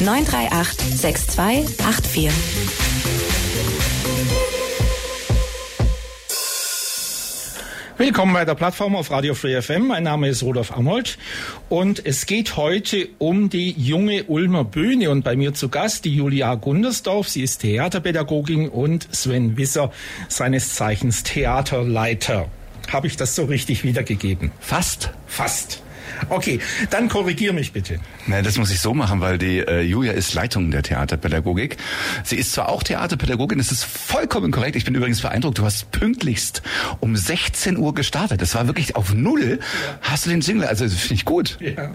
938 6284. Willkommen bei der Plattform auf Radio Free FM. Mein Name ist Rudolf Amholt und es geht heute um die junge Ulmer Bühne und bei mir zu Gast die Julia Gundersdorf. Sie ist Theaterpädagogin und Sven Wisser, seines Zeichens Theaterleiter. Habe ich das so richtig wiedergegeben? Fast. Fast. Okay, dann korrigier mich bitte. Na, das muss ich so machen, weil die äh, Julia ist Leitung der Theaterpädagogik. Sie ist zwar auch Theaterpädagogin, das ist vollkommen korrekt. Ich bin übrigens beeindruckt, du hast pünktlichst um 16 Uhr gestartet. Das war wirklich auf Null. Ja. Hast du den Jingle? Also das finde ich gut. Ja.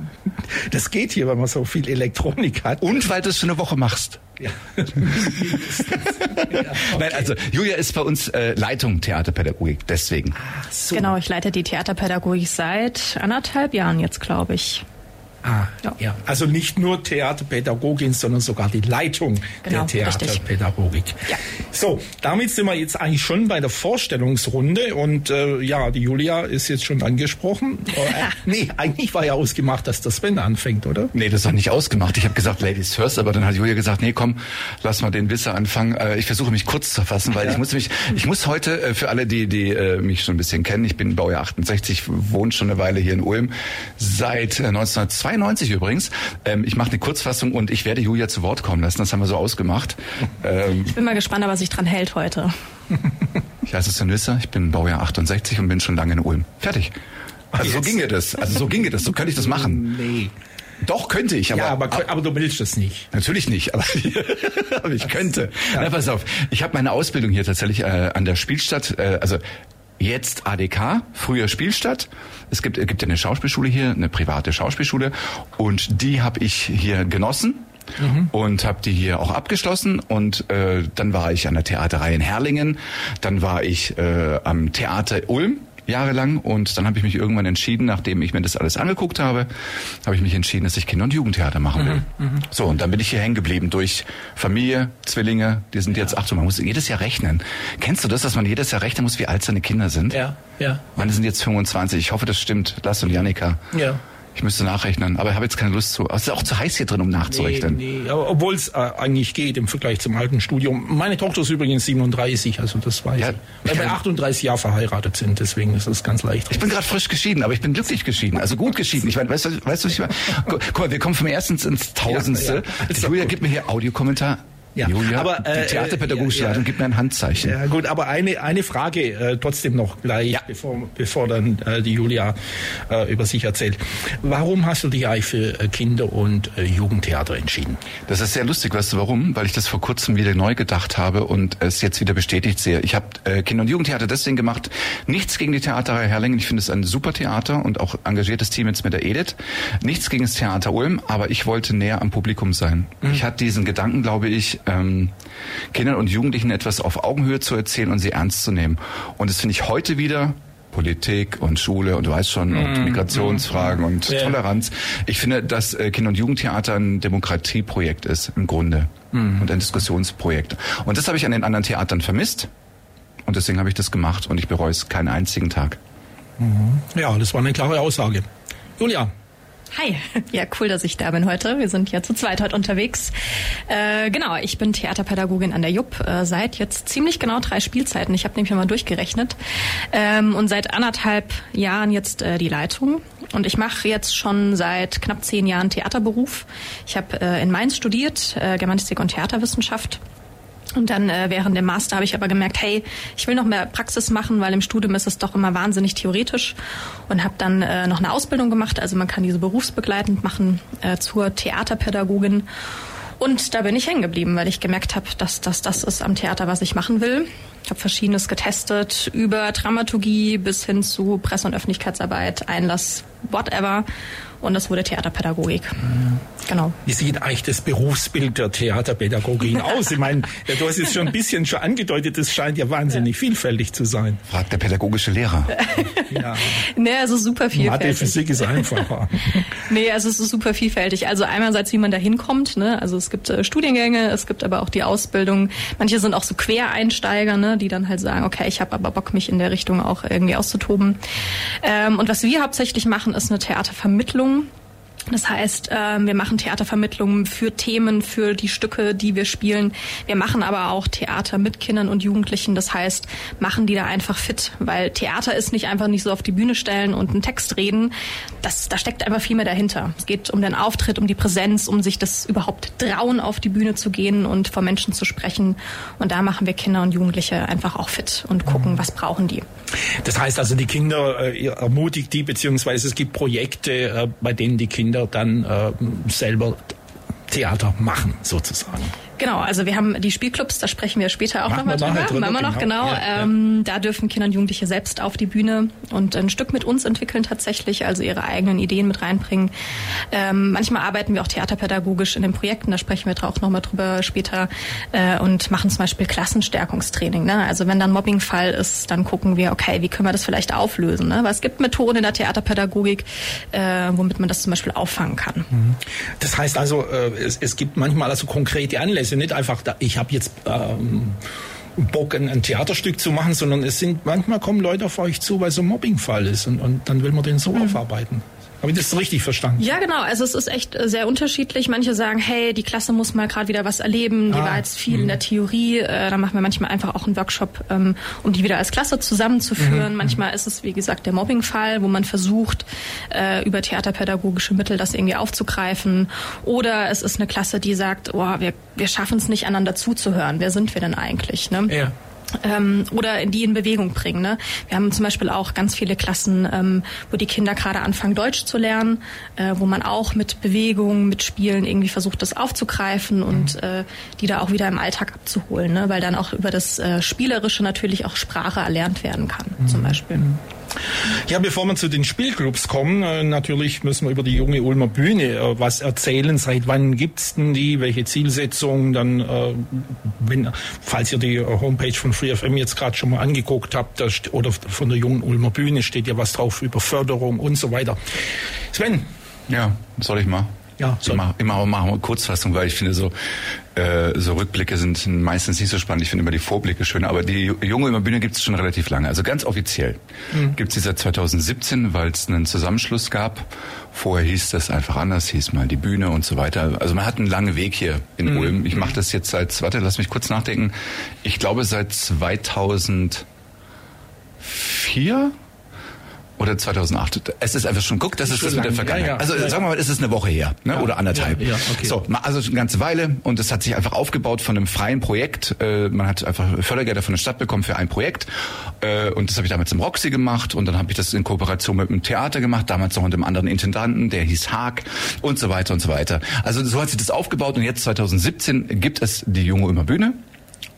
Das geht hier, weil man so viel Elektronik hat. Und weil du es für eine Woche machst. Ja. ja okay. Nein, also Julia ist bei uns äh, Leitung Theaterpädagogik, deswegen. Ach, so. Genau, ich leite die Theaterpädagogik seit anderthalb Jahren jetzt, glaube ich. Ah, ja. ja. Also nicht nur Theaterpädagogin, sondern sogar die Leitung genau, der Theaterpädagogik. Ja. So, damit sind wir jetzt eigentlich schon bei der Vorstellungsrunde und äh, ja, die Julia ist jetzt schon angesprochen. äh, nee, eigentlich war ja ausgemacht, dass das Sven anfängt, oder? Nee, das war nicht ausgemacht. Ich habe gesagt, Ladies first, aber dann hat Julia gesagt, nee, komm, lass mal den Wisser anfangen. Äh, ich versuche mich kurz zu fassen, weil ja. ich muss mich, ich muss heute äh, für alle, die, die äh, mich schon ein bisschen kennen, ich bin Baujahr 68, wohne schon eine Weile hier in Ulm, seit 1992 92 übrigens. Ähm, ich mache eine Kurzfassung und ich werde Julia zu Wort kommen lassen. Das haben wir so ausgemacht. Ähm, ich bin mal gespannt, was sich dran hält heute. ich heiße Sven Wisser, ich bin Baujahr 68 und bin schon lange in Ulm. Fertig. Also so ginge das. Also so ginge das. So könnte ich das machen. Nee. Doch, könnte ich. Aber, ja, aber, aber du willst es nicht. Natürlich nicht, aber, aber ich könnte. Ja. Na, pass auf. Ich habe meine Ausbildung hier tatsächlich äh, an der Spielstadt, äh, also jetzt ADK, früher Spielstadt. Es gibt, es gibt eine Schauspielschule hier, eine private Schauspielschule und die habe ich hier genossen. Mhm. und habe die hier auch abgeschlossen und äh, dann war ich an der Theaterei in Herlingen, dann war ich äh, am Theater Ulm jahrelang und dann habe ich mich irgendwann entschieden, nachdem ich mir das alles angeguckt habe, habe ich mich entschieden, dass ich Kinder- und Jugendtheater machen will. Mhm, mh. So, und dann bin ich hier hängen geblieben durch Familie, Zwillinge, die sind ja. jetzt, ach so, man muss jedes Jahr rechnen. Kennst du das, dass man jedes Jahr rechnen muss, wie alt seine Kinder sind? Ja, ja. Meine sind jetzt 25, ich hoffe, das stimmt, Lass und Janika. Ja. Ich müsste nachrechnen, aber ich habe jetzt keine Lust zu. Es ist auch zu heiß hier drin, um nachzurechnen. Nee, nee, obwohl es äh, eigentlich geht im Vergleich zum alten Studium. Meine Tochter ist übrigens 37, also das weiß ja, ich. Weil wir 38 Jahre verheiratet sind, deswegen ist das ganz leicht. Ich bin gerade frisch geschieden, aber ich bin glücklich geschieden, also gut geschieden. Ich meine, weißt du, weißt du, was ich meine? Guck mal, wir kommen vom ersten ins Tausendste. Ja, ja. Julia, gib mir hier Audiokommentar. Ja, Julia, aber äh, die Theaterpädagogische ja, Leitung gibt mir ein Handzeichen. Ja, gut, aber eine eine Frage äh, trotzdem noch gleich, ja. bevor bevor dann äh, die Julia äh, über sich erzählt. Warum hast du dich eigentlich für äh, Kinder- und äh, Jugendtheater entschieden? Das ist sehr lustig, weißt du warum? Weil ich das vor kurzem wieder neu gedacht habe und es jetzt wieder bestätigt sehe. Ich habe äh, Kinder- und Jugendtheater deswegen gemacht. Nichts gegen die Theaterreihe Herrlingen. Ich finde es ein super Theater und auch engagiertes Team jetzt mit der Edith. Nichts gegen das Theater Ulm, aber ich wollte näher am Publikum sein. Mhm. Ich hatte diesen Gedanken, glaube ich, ähm, Kindern und Jugendlichen etwas auf Augenhöhe zu erzählen und sie ernst zu nehmen. Und das finde ich heute wieder Politik und Schule und du weißt schon, und mm, Migrationsfragen mm, und yeah. Toleranz. Ich finde, dass äh, Kinder- und Jugendtheater ein Demokratieprojekt ist im Grunde mm. und ein Diskussionsprojekt. Und das habe ich an den anderen Theatern vermisst und deswegen habe ich das gemacht und ich bereue es keinen einzigen Tag. Mhm. Ja, das war eine klare Aussage. Julia, Hi, ja cool, dass ich da bin heute. Wir sind ja zu zweit heute unterwegs. Äh, genau, ich bin Theaterpädagogin an der JUP äh, seit jetzt ziemlich genau drei Spielzeiten. Ich habe nämlich mal durchgerechnet ähm, und seit anderthalb Jahren jetzt äh, die Leitung. Und ich mache jetzt schon seit knapp zehn Jahren Theaterberuf. Ich habe äh, in Mainz studiert, äh, Germanistik und Theaterwissenschaft und dann äh, während dem Master habe ich aber gemerkt, hey, ich will noch mehr Praxis machen, weil im Studium ist es doch immer wahnsinnig theoretisch und habe dann äh, noch eine Ausbildung gemacht. Also man kann diese berufsbegleitend machen äh, zur Theaterpädagogin. Und da bin ich hängen geblieben, weil ich gemerkt habe, dass das das ist am Theater, was ich machen will. Ich habe verschiedenes getestet, über Dramaturgie bis hin zu Presse- und Öffentlichkeitsarbeit, Einlass, whatever. Und das wurde Theaterpädagogik. Genau. Wie sieht eigentlich das Berufsbild der Theaterpädagogin aus? Ich meine, du hast es schon ein bisschen schon angedeutet, es scheint ja wahnsinnig vielfältig zu sein. Fragt der pädagogische Lehrer. ja. Nee, es ist super vielfältig. Mathe, Physik ist einfacher. nee, also es ist super vielfältig. Also einerseits, wie man da hinkommt, ne? Also es gibt äh, Studiengänge, es gibt aber auch die Ausbildung. Manche sind auch so Quereinsteiger, ne? die dann halt sagen, okay, ich habe aber Bock, mich in der Richtung auch irgendwie auszutoben. Ähm, und was wir hauptsächlich machen, ist eine Theatervermittlung. Das heißt, ähm, wir machen Theatervermittlungen für Themen, für die Stücke, die wir spielen. Wir machen aber auch Theater mit Kindern und Jugendlichen. Das heißt, machen die da einfach fit, weil Theater ist nicht einfach nicht so auf die Bühne stellen und einen Text reden. Das, da steckt einfach viel mehr dahinter. Es geht um den Auftritt, um die Präsenz, um sich das überhaupt trauen, auf die Bühne zu gehen und vor Menschen zu sprechen. Und da machen wir Kinder und Jugendliche einfach auch fit und gucken, was brauchen die. Das heißt also, die Kinder äh, ermutigt die, beziehungsweise es gibt Projekte, äh, bei denen die Kinder Kinder dann äh, selber Theater machen, sozusagen. Genau, also wir haben die Spielclubs, da sprechen wir später auch nochmal drüber. Machen wir noch, genau. genau. Ja, ähm, ja. Da dürfen Kinder und Jugendliche selbst auf die Bühne und ein Stück mit uns entwickeln tatsächlich, also ihre eigenen Ideen mit reinbringen. Ähm, manchmal arbeiten wir auch theaterpädagogisch in den Projekten, da sprechen wir auch nochmal drüber später äh, und machen zum Beispiel Klassenstärkungstraining. Ne? Also wenn dann Mobbingfall ist, dann gucken wir, okay, wie können wir das vielleicht auflösen? Ne? Weil es gibt Methoden in der Theaterpädagogik, äh, womit man das zum Beispiel auffangen kann. Mhm. Das heißt also, äh, es, es gibt manchmal also konkrete Anlässe, also nicht einfach, da, ich habe jetzt ähm, Bock, ein, ein, Theaterstück zu machen, sondern es sind manchmal kommen Leute auf euch zu, weil so ein Mobbingfall ist und, und dann will man den so mhm. aufarbeiten. Habe ich das richtig verstanden? Ja, genau. Also es ist echt äh, sehr unterschiedlich. Manche sagen, hey, die Klasse muss mal gerade wieder was erleben. Die ah, war jetzt viel mh. in der Theorie. Äh, da machen wir manchmal einfach auch einen Workshop, ähm, um die wieder als Klasse zusammenzuführen. Mhm. Manchmal ist es, wie gesagt, der Mobbingfall, wo man versucht, äh, über theaterpädagogische Mittel das irgendwie aufzugreifen. Oder es ist eine Klasse, die sagt, oh, wir, wir schaffen es nicht, einander zuzuhören. Wer sind wir denn eigentlich? Ne? Ja ähm, oder die in Bewegung bringen. Ne? Wir haben zum Beispiel auch ganz viele Klassen, ähm, wo die Kinder gerade anfangen, Deutsch zu lernen, äh, wo man auch mit Bewegung, mit Spielen irgendwie versucht, das aufzugreifen und mhm. äh, die da auch wieder im Alltag abzuholen, ne? weil dann auch über das äh, Spielerische natürlich auch Sprache erlernt werden kann, mhm. zum Beispiel. Mhm. Ja, bevor wir zu den Spielclubs kommen, äh, natürlich müssen wir über die junge Ulmer Bühne äh, was erzählen. Seit wann gibt's denn die? Welche Zielsetzungen? Dann, äh, wenn, falls ihr die Homepage von FreeFM jetzt gerade schon mal angeguckt habt, oder von der jungen Ulmer Bühne steht ja was drauf über Förderung und so weiter. Sven. Ja, soll ich mal? Ja, so. immer, immer machen wir Kurzfassung, weil ich finde so äh, so Rückblicke sind meistens nicht so spannend. Ich finde immer die Vorblicke schön, aber die Junge über Bühne gibt es schon relativ lange. Also ganz offiziell mhm. gibt es sie seit 2017, weil es einen Zusammenschluss gab. Vorher hieß das einfach anders, hieß mal die Bühne und so weiter. Also man hat einen langen Weg hier in mhm. Ulm. Ich mache das jetzt seit, warte, lass mich kurz nachdenken. Ich glaube seit 2004 oder 2008. Es ist einfach schon, guck, das ist das mit der Vergangenheit. Ja, ja. Also ja, sagen wir mal, es ist eine Woche her ne? oder anderthalb. Ja, okay. So, also eine ganze Weile und es hat sich einfach aufgebaut von einem freien Projekt. Äh, man hat einfach Fördergelder von der Stadt bekommen für ein Projekt äh, und das habe ich damals im Roxy gemacht und dann habe ich das in Kooperation mit einem Theater gemacht, damals noch mit einem anderen Intendanten, der hieß Haag und so weiter und so weiter. Also so hat sich das aufgebaut und jetzt 2017 gibt es die Junge Immer Bühne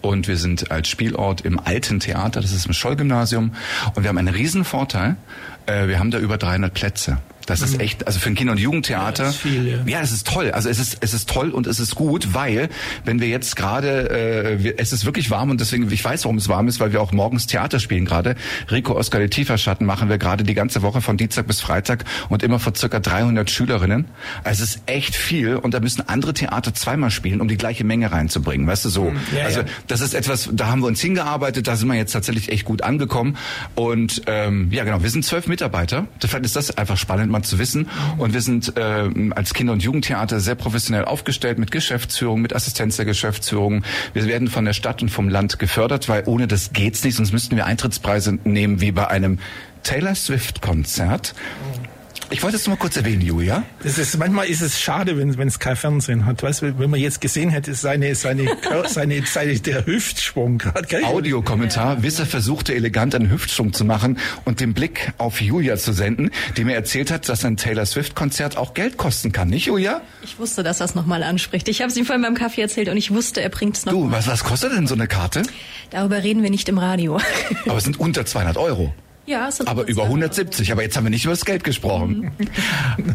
und wir sind als Spielort im Alten Theater, das ist im Scholl-Gymnasium und wir haben einen riesen Vorteil, äh, wir haben da über 300 Plätze. Das ist mhm. echt, also für ein Kinder- und Jugendtheater. Ja, das viel, ja. ja, das ist toll. Also es ist, es ist toll und es ist gut, weil wenn wir jetzt gerade, äh, es ist wirklich warm und deswegen, ich weiß, warum es warm ist, weil wir auch morgens Theater spielen gerade. Rico Oskar de Tieferschatten machen wir gerade die ganze Woche von Dienstag bis Freitag und immer vor circa 300 Schülerinnen. Also es ist echt viel und da müssen andere Theater zweimal spielen, um die gleiche Menge reinzubringen. Weißt du so? Mhm. Ja, also das ist etwas, da haben wir uns hingearbeitet, da sind wir jetzt tatsächlich echt gut angekommen und ähm, ja genau, wir sind zwölf Mitarbeiter. Vielleicht ist das einfach spannend mal zu wissen. Und wir sind äh, als Kinder- und Jugendtheater sehr professionell aufgestellt mit Geschäftsführung, mit Assistenz der Geschäftsführung. Wir werden von der Stadt und vom Land gefördert, weil ohne das geht's nicht, sonst müssten wir Eintrittspreise nehmen wie bei einem Taylor Swift Konzert. Ich wollte es nur mal kurz erwähnen, Julia. Das ist, manchmal ist es schade, wenn, wenn es kein Fernsehen hat. Weißt du, wenn man jetzt gesehen hätte, seine, seine, seine, seine, der Hüftschwung gerade. Audiokommentar. Ja. Wisser versuchte elegant einen Hüftschwung zu machen und den Blick auf Julia zu senden, die mir erzählt hat, dass ein Taylor Swift Konzert auch Geld kosten kann, nicht Julia? Ich wusste, dass er es nochmal anspricht. Ich habe es ihm vorhin beim Kaffee erzählt und ich wusste, er bringt es noch. Du, was, was kostet denn so eine Karte? Darüber reden wir nicht im Radio. Aber es sind unter 200 Euro. Ja, es sind aber über 170. Aber jetzt haben wir nicht über das Geld gesprochen. okay.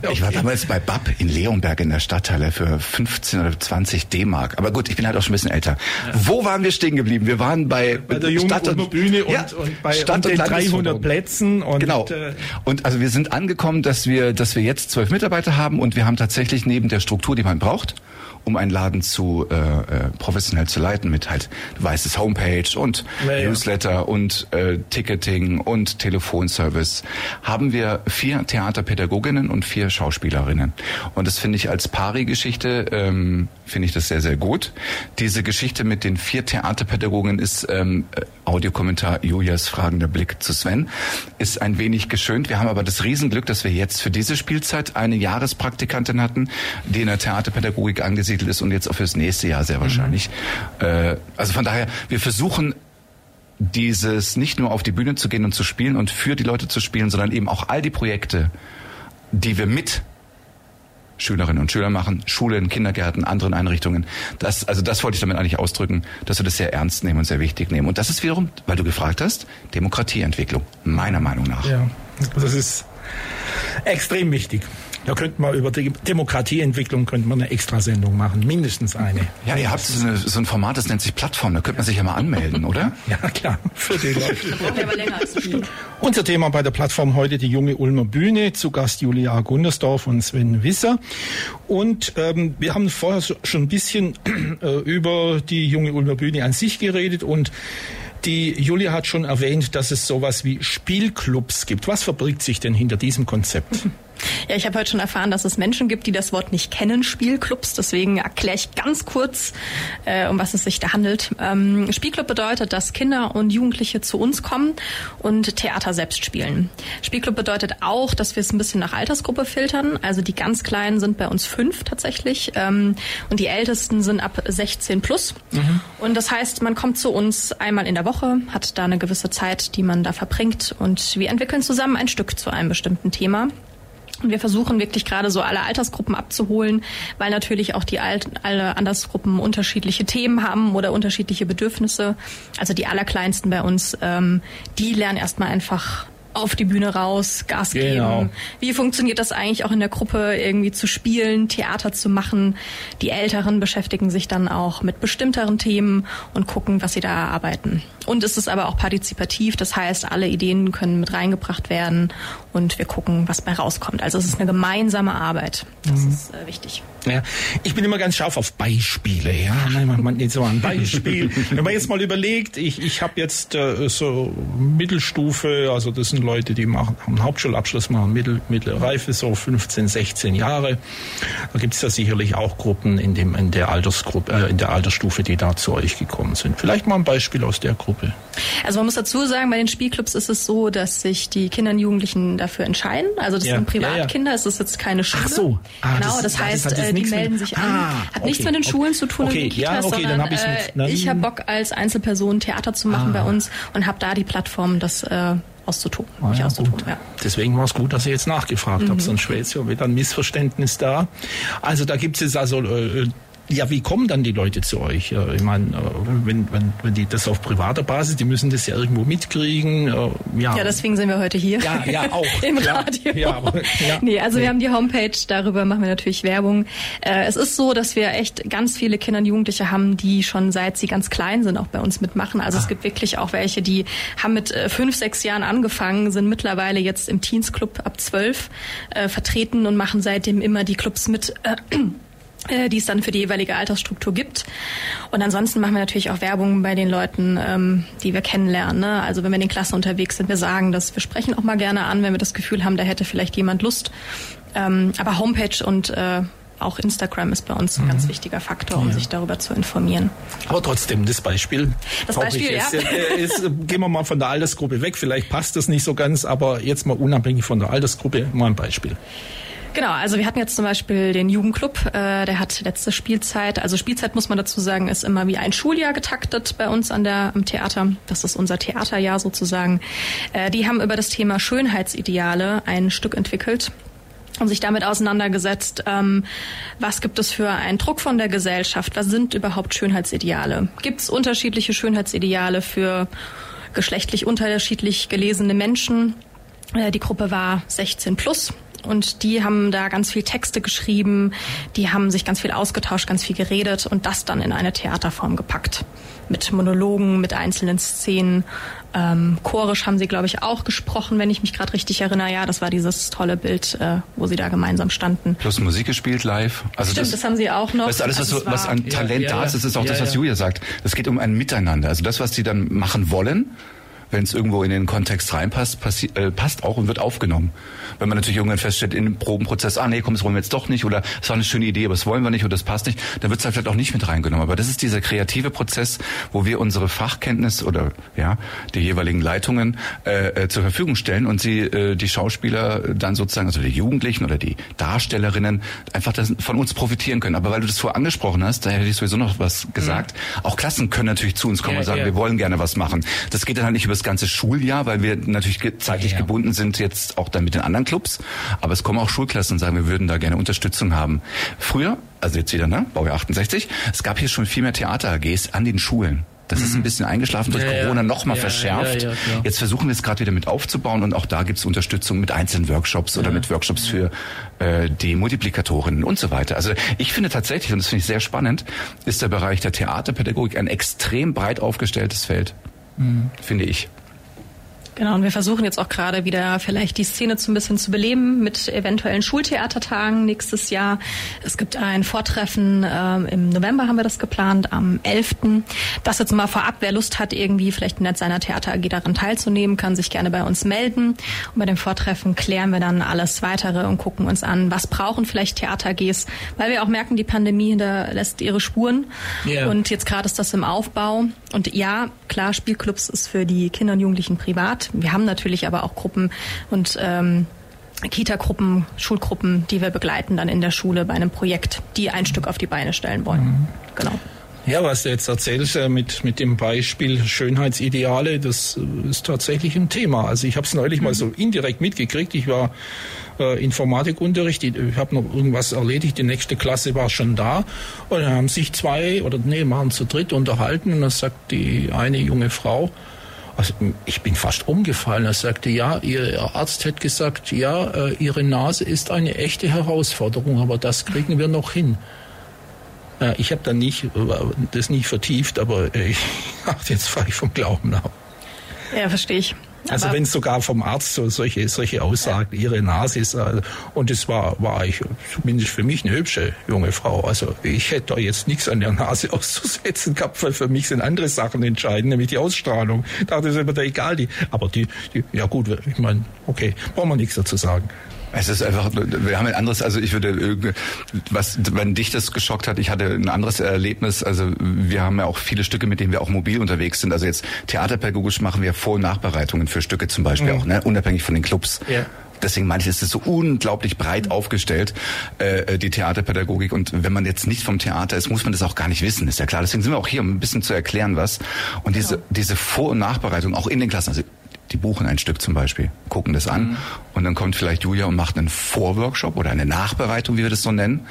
Ich war damals bei BAP in Leonberg in der Stadtteile für 15 oder 20 D-Mark. Aber gut, ich bin halt auch schon ein bisschen älter. Ja. Wo waren wir stehen geblieben? Wir waren bei, bei der Stadt und Bühne und, ja, und bei Stadt und, und 300 Plätzen. Und, genau. Äh, und also wir sind angekommen, dass wir, dass wir jetzt zwölf Mitarbeiter haben und wir haben tatsächlich neben der Struktur, die man braucht, um einen Laden zu äh, äh, professionell zu leiten mit halt, du weißt es, Homepage und ja, Newsletter und äh, Ticketing und Telefonservice, haben wir vier Theaterpädagoginnen und vier Schauspielerinnen. Und das finde ich als Pari-Geschichte, ähm, finde ich das sehr, sehr gut. Diese Geschichte mit den vier Theaterpädagogen ist ähm, Audiokommentar Julias fragender Blick zu Sven, ist ein wenig geschönt. Wir haben aber das Riesenglück, dass wir jetzt für diese Spielzeit eine Jahrespraktikantin hatten, die in der Theaterpädagogik angesiedelt angesiedelt ist und jetzt auch fürs nächste Jahr sehr wahrscheinlich. Mhm. Äh, also von daher, wir versuchen dieses nicht nur auf die Bühne zu gehen und zu spielen und für die Leute zu spielen, sondern eben auch all die Projekte, die wir mit Schülerinnen und Schülern machen, Schulen, Kindergärten, anderen Einrichtungen. Das, also das wollte ich damit eigentlich ausdrücken, dass wir das sehr ernst nehmen und sehr wichtig nehmen. Und das ist wiederum, weil du gefragt hast, Demokratieentwicklung, meiner Meinung nach. Ja, das ist extrem wichtig. Da könnte man über die Demokratieentwicklung könnte man eine Extrasendung machen, mindestens eine. Ja, ihr habt so, eine, so ein Format, das nennt sich Plattform. Da könnte man sich ja mal anmelden, oder? ja, klar, für die Leute. Unser Thema bei der Plattform heute die junge Ulmer Bühne. Zu Gast Julia Gundersdorf und Sven Wisser. Und ähm, wir haben vorher schon ein bisschen äh, über die junge Ulmer Bühne an sich geredet und die Julia hat schon erwähnt, dass es sowas wie Spielclubs gibt. Was verbirgt sich denn hinter diesem Konzept? Ja, ich habe heute schon erfahren, dass es Menschen gibt, die das Wort nicht kennen, Spielclubs. Deswegen erkläre ich ganz kurz, äh, um was es sich da handelt. Ähm, Spielclub bedeutet, dass Kinder und Jugendliche zu uns kommen und Theater selbst spielen. Spielclub bedeutet auch, dass wir es ein bisschen nach Altersgruppe filtern. Also die ganz Kleinen sind bei uns fünf tatsächlich ähm, und die Ältesten sind ab 16 plus. Mhm. Und das heißt, man kommt zu uns einmal in der Woche, hat da eine gewisse Zeit, die man da verbringt und wir entwickeln zusammen ein Stück zu einem bestimmten Thema. Wir versuchen wirklich gerade so alle Altersgruppen abzuholen, weil natürlich auch die Alt alle Andersgruppen unterschiedliche Themen haben oder unterschiedliche Bedürfnisse. Also die allerkleinsten bei uns, ähm, die lernen erstmal einfach auf die Bühne raus, Gas genau. geben. Wie funktioniert das eigentlich auch in der Gruppe, irgendwie zu spielen, Theater zu machen? Die Älteren beschäftigen sich dann auch mit bestimmteren Themen und gucken, was sie da erarbeiten. Und es ist aber auch partizipativ, das heißt, alle Ideen können mit reingebracht werden und wir gucken, was bei rauskommt. Also es ist eine gemeinsame Arbeit. Das mhm. ist äh, wichtig. Ja, ich bin immer ganz scharf auf Beispiele. Ja, nein, man, man jetzt so ein Beispiel. Wenn man jetzt mal überlegt, ich, ich habe jetzt äh, so Mittelstufe, also das sind Leute, die machen, haben einen Hauptschulabschluss, machen Mittel, mittlere Reife, so 15, 16 Jahre. Da gibt es ja sicherlich auch Gruppen in, dem, in, der Altersgruppe, äh, in der Altersstufe, die da zu euch gekommen sind. Vielleicht mal ein Beispiel aus der Gruppe. Also man muss dazu sagen, bei den Spielclubs ist es so, dass sich die Kinder und Jugendlichen dafür entscheiden. Also das ja. sind Privatkinder, ja, ja. es ist jetzt keine Schule. Ach so. Ah, genau, das, das heißt, das die melden sich an. Ah, hat okay. nichts mit den Schulen zu tun okay. Kitas, ja, okay, sondern dann hab äh, mit, ich habe Bock als Einzelperson Theater zu machen ah. bei uns und habe da die Plattform, das äh, auszutun. Ah, ja, auszutun ja. Deswegen war es gut, dass ihr jetzt nachgefragt mhm. habt, sonst wäre jetzt ja wieder ein Missverständnis da. Also da gibt es also äh, ja, wie kommen dann die Leute zu euch? Ich meine, äh, wenn, wenn, wenn die das auf privater Basis, die müssen das ja irgendwo mitkriegen. Äh, ja, ja deswegen sind wir heute hier. Ja, ja auch. Im klar. Radio. Ja, aber, ja. Nee, also wir haben die Homepage, darüber machen wir natürlich Werbung. Äh, es ist so, dass wir echt ganz viele Kinder und Jugendliche haben, die schon seit sie ganz klein sind, auch bei uns mitmachen. Also ah. es gibt wirklich auch welche, die haben mit fünf, sechs Jahren angefangen, sind mittlerweile jetzt im Teens Club ab zwölf äh, vertreten und machen seitdem immer die Clubs mit. Äh, äh, die es dann für die jeweilige Altersstruktur gibt. Und ansonsten machen wir natürlich auch Werbung bei den Leuten, ähm, die wir kennenlernen. Ne? Also wenn wir in den Klassen unterwegs sind, wir sagen das, wir sprechen auch mal gerne an, wenn wir das Gefühl haben, da hätte vielleicht jemand Lust. Ähm, aber Homepage und äh, auch Instagram ist bei uns ein mhm. ganz wichtiger Faktor, um ja. sich darüber zu informieren. Aber trotzdem, das Beispiel. Das Beispiel, ja. Ist, ist, gehen wir mal von der Altersgruppe weg. Vielleicht passt das nicht so ganz, aber jetzt mal unabhängig von der Altersgruppe mal ein Beispiel. Genau, also wir hatten jetzt zum Beispiel den Jugendclub, äh, der hat letzte Spielzeit, also Spielzeit muss man dazu sagen, ist immer wie ein Schuljahr getaktet bei uns an der, am Theater. Das ist unser Theaterjahr sozusagen. Äh, die haben über das Thema Schönheitsideale ein Stück entwickelt und sich damit auseinandergesetzt, ähm, was gibt es für einen Druck von der Gesellschaft, was sind überhaupt Schönheitsideale? Gibt es unterschiedliche Schönheitsideale für geschlechtlich unterschiedlich gelesene Menschen. Äh, die Gruppe war 16 plus und die haben da ganz viel Texte geschrieben, die haben sich ganz viel ausgetauscht, ganz viel geredet und das dann in eine Theaterform gepackt. Mit Monologen, mit einzelnen Szenen. Ähm, chorisch haben sie, glaube ich, auch gesprochen, wenn ich mich gerade richtig erinnere. Ja, das war dieses tolle Bild, äh, wo sie da gemeinsam standen. Plus Musik gespielt live. Also Stimmt, das, das haben sie auch noch. Das ist alles, was, also was an Talent ja, ja, da ist, das ist auch ja, das, was Julia sagt. Es geht um ein Miteinander. Also das, was sie dann machen wollen, wenn es irgendwo in den Kontext reinpasst, passi äh, passt auch und wird aufgenommen. Wenn man natürlich irgendwann feststellt im Probenprozess, ah nee, komm, das wollen wir jetzt doch nicht oder es war eine schöne Idee, aber das wollen wir nicht oder das passt nicht, dann wird es halt vielleicht auch nicht mit reingenommen. Aber das ist dieser kreative Prozess, wo wir unsere Fachkenntnis oder ja die jeweiligen Leitungen äh, äh, zur Verfügung stellen und sie äh, die Schauspieler dann sozusagen, also die Jugendlichen oder die Darstellerinnen einfach das, von uns profitieren können. Aber weil du das vorher angesprochen hast, da hätte ich sowieso noch was gesagt. Mhm. Auch Klassen können natürlich zu uns kommen ja, und sagen, ja. wir wollen gerne was machen. Das geht dann halt nicht über das ganze Schuljahr, weil wir natürlich zeitlich ja. gebunden sind jetzt auch dann mit den anderen Clubs. Aber es kommen auch Schulklassen und sagen, wir würden da gerne Unterstützung haben. Früher, also jetzt wieder, ne, Baujahr 68, es gab hier schon viel mehr Theater-AGs an den Schulen. Das mhm. ist ein mhm. bisschen eingeschlafen durch ja, Corona noch mal ja, verschärft. Ja, Jetzt versuchen wir es gerade wieder mit aufzubauen und auch da gibt es Unterstützung mit einzelnen Workshops oder mit Workshops für äh, die Multiplikatorinnen und so weiter. Also ich finde tatsächlich, und das finde ich sehr spannend, ist der Bereich der Theaterpädagogik ein extrem breit aufgestelltes Feld. Mhm. Finde ich. Genau, und wir versuchen jetzt auch gerade wieder vielleicht die Szene zu ein bisschen zu beleben mit eventuellen Schultheatertagen nächstes Jahr. Es gibt ein Vortreffen, äh, im November haben wir das geplant, am 11. Das jetzt mal vorab, wer Lust hat, irgendwie vielleicht in seiner Theater AG daran teilzunehmen, kann sich gerne bei uns melden. Und bei dem Vortreffen klären wir dann alles weitere und gucken uns an, was brauchen vielleicht Theater AGs, weil wir auch merken, die Pandemie da lässt ihre Spuren. Yeah. Und jetzt gerade ist das im Aufbau. Und ja, klar, Spielclubs ist für die Kinder und Jugendlichen privat. Wir haben natürlich aber auch Gruppen und ähm, Kita-Gruppen, Schulgruppen, die wir begleiten dann in der Schule bei einem Projekt, die ein Stück auf die Beine stellen wollen. Mhm. Genau. Ja, was du jetzt erzählst äh, mit, mit dem Beispiel Schönheitsideale, das äh, ist tatsächlich ein Thema. Also ich habe es neulich mhm. mal so indirekt mitgekriegt. Ich war äh, Informatikunterricht, ich, ich habe noch irgendwas erledigt, die nächste Klasse war schon da und dann haben sich zwei oder nee, waren zu dritt unterhalten und dann sagt die eine junge Frau, also ich bin fast umgefallen. Er sagte, ja, Ihr Arzt hat gesagt, ja, äh, Ihre Nase ist eine echte Herausforderung, aber das kriegen wir noch hin. Ich habe dann nicht, das nicht vertieft, aber ich dachte, jetzt fahre ich vom Glauben ab. Ja, verstehe ich. Also wenn sogar vom Arzt so solche, solche Aussagen, ihre Nase ist, äh, und es war, war ich, zumindest für mich eine hübsche junge Frau. Also ich hätte da jetzt nichts an der Nase auszusetzen gehabt, weil für mich sind andere Sachen entscheidend, nämlich die Ausstrahlung. Da ist immer da egal, die, aber die, die, ja gut, ich meine, okay, brauchen wir nichts dazu sagen. Es ist einfach, wir haben ein anderes, also ich würde, was, wenn dich das geschockt hat, ich hatte ein anderes Erlebnis, also wir haben ja auch viele Stücke, mit denen wir auch mobil unterwegs sind, also jetzt theaterpädagogisch machen wir Vor- und Nachbereitungen für Stücke zum Beispiel mhm. auch, ne, unabhängig von den Clubs. Ja deswegen meine ich, ist es so unglaublich breit aufgestellt, äh, die Theaterpädagogik. Und wenn man jetzt nicht vom Theater ist, muss man das auch gar nicht wissen, ist ja klar. Deswegen sind wir auch hier, um ein bisschen zu erklären, was. Und diese, genau. diese Vor- und Nachbereitung, auch in den Klassen, also die buchen ein Stück zum Beispiel, gucken das an mhm. und dann kommt vielleicht Julia und macht einen Vorworkshop oder eine Nachbereitung, wie wir das so nennen.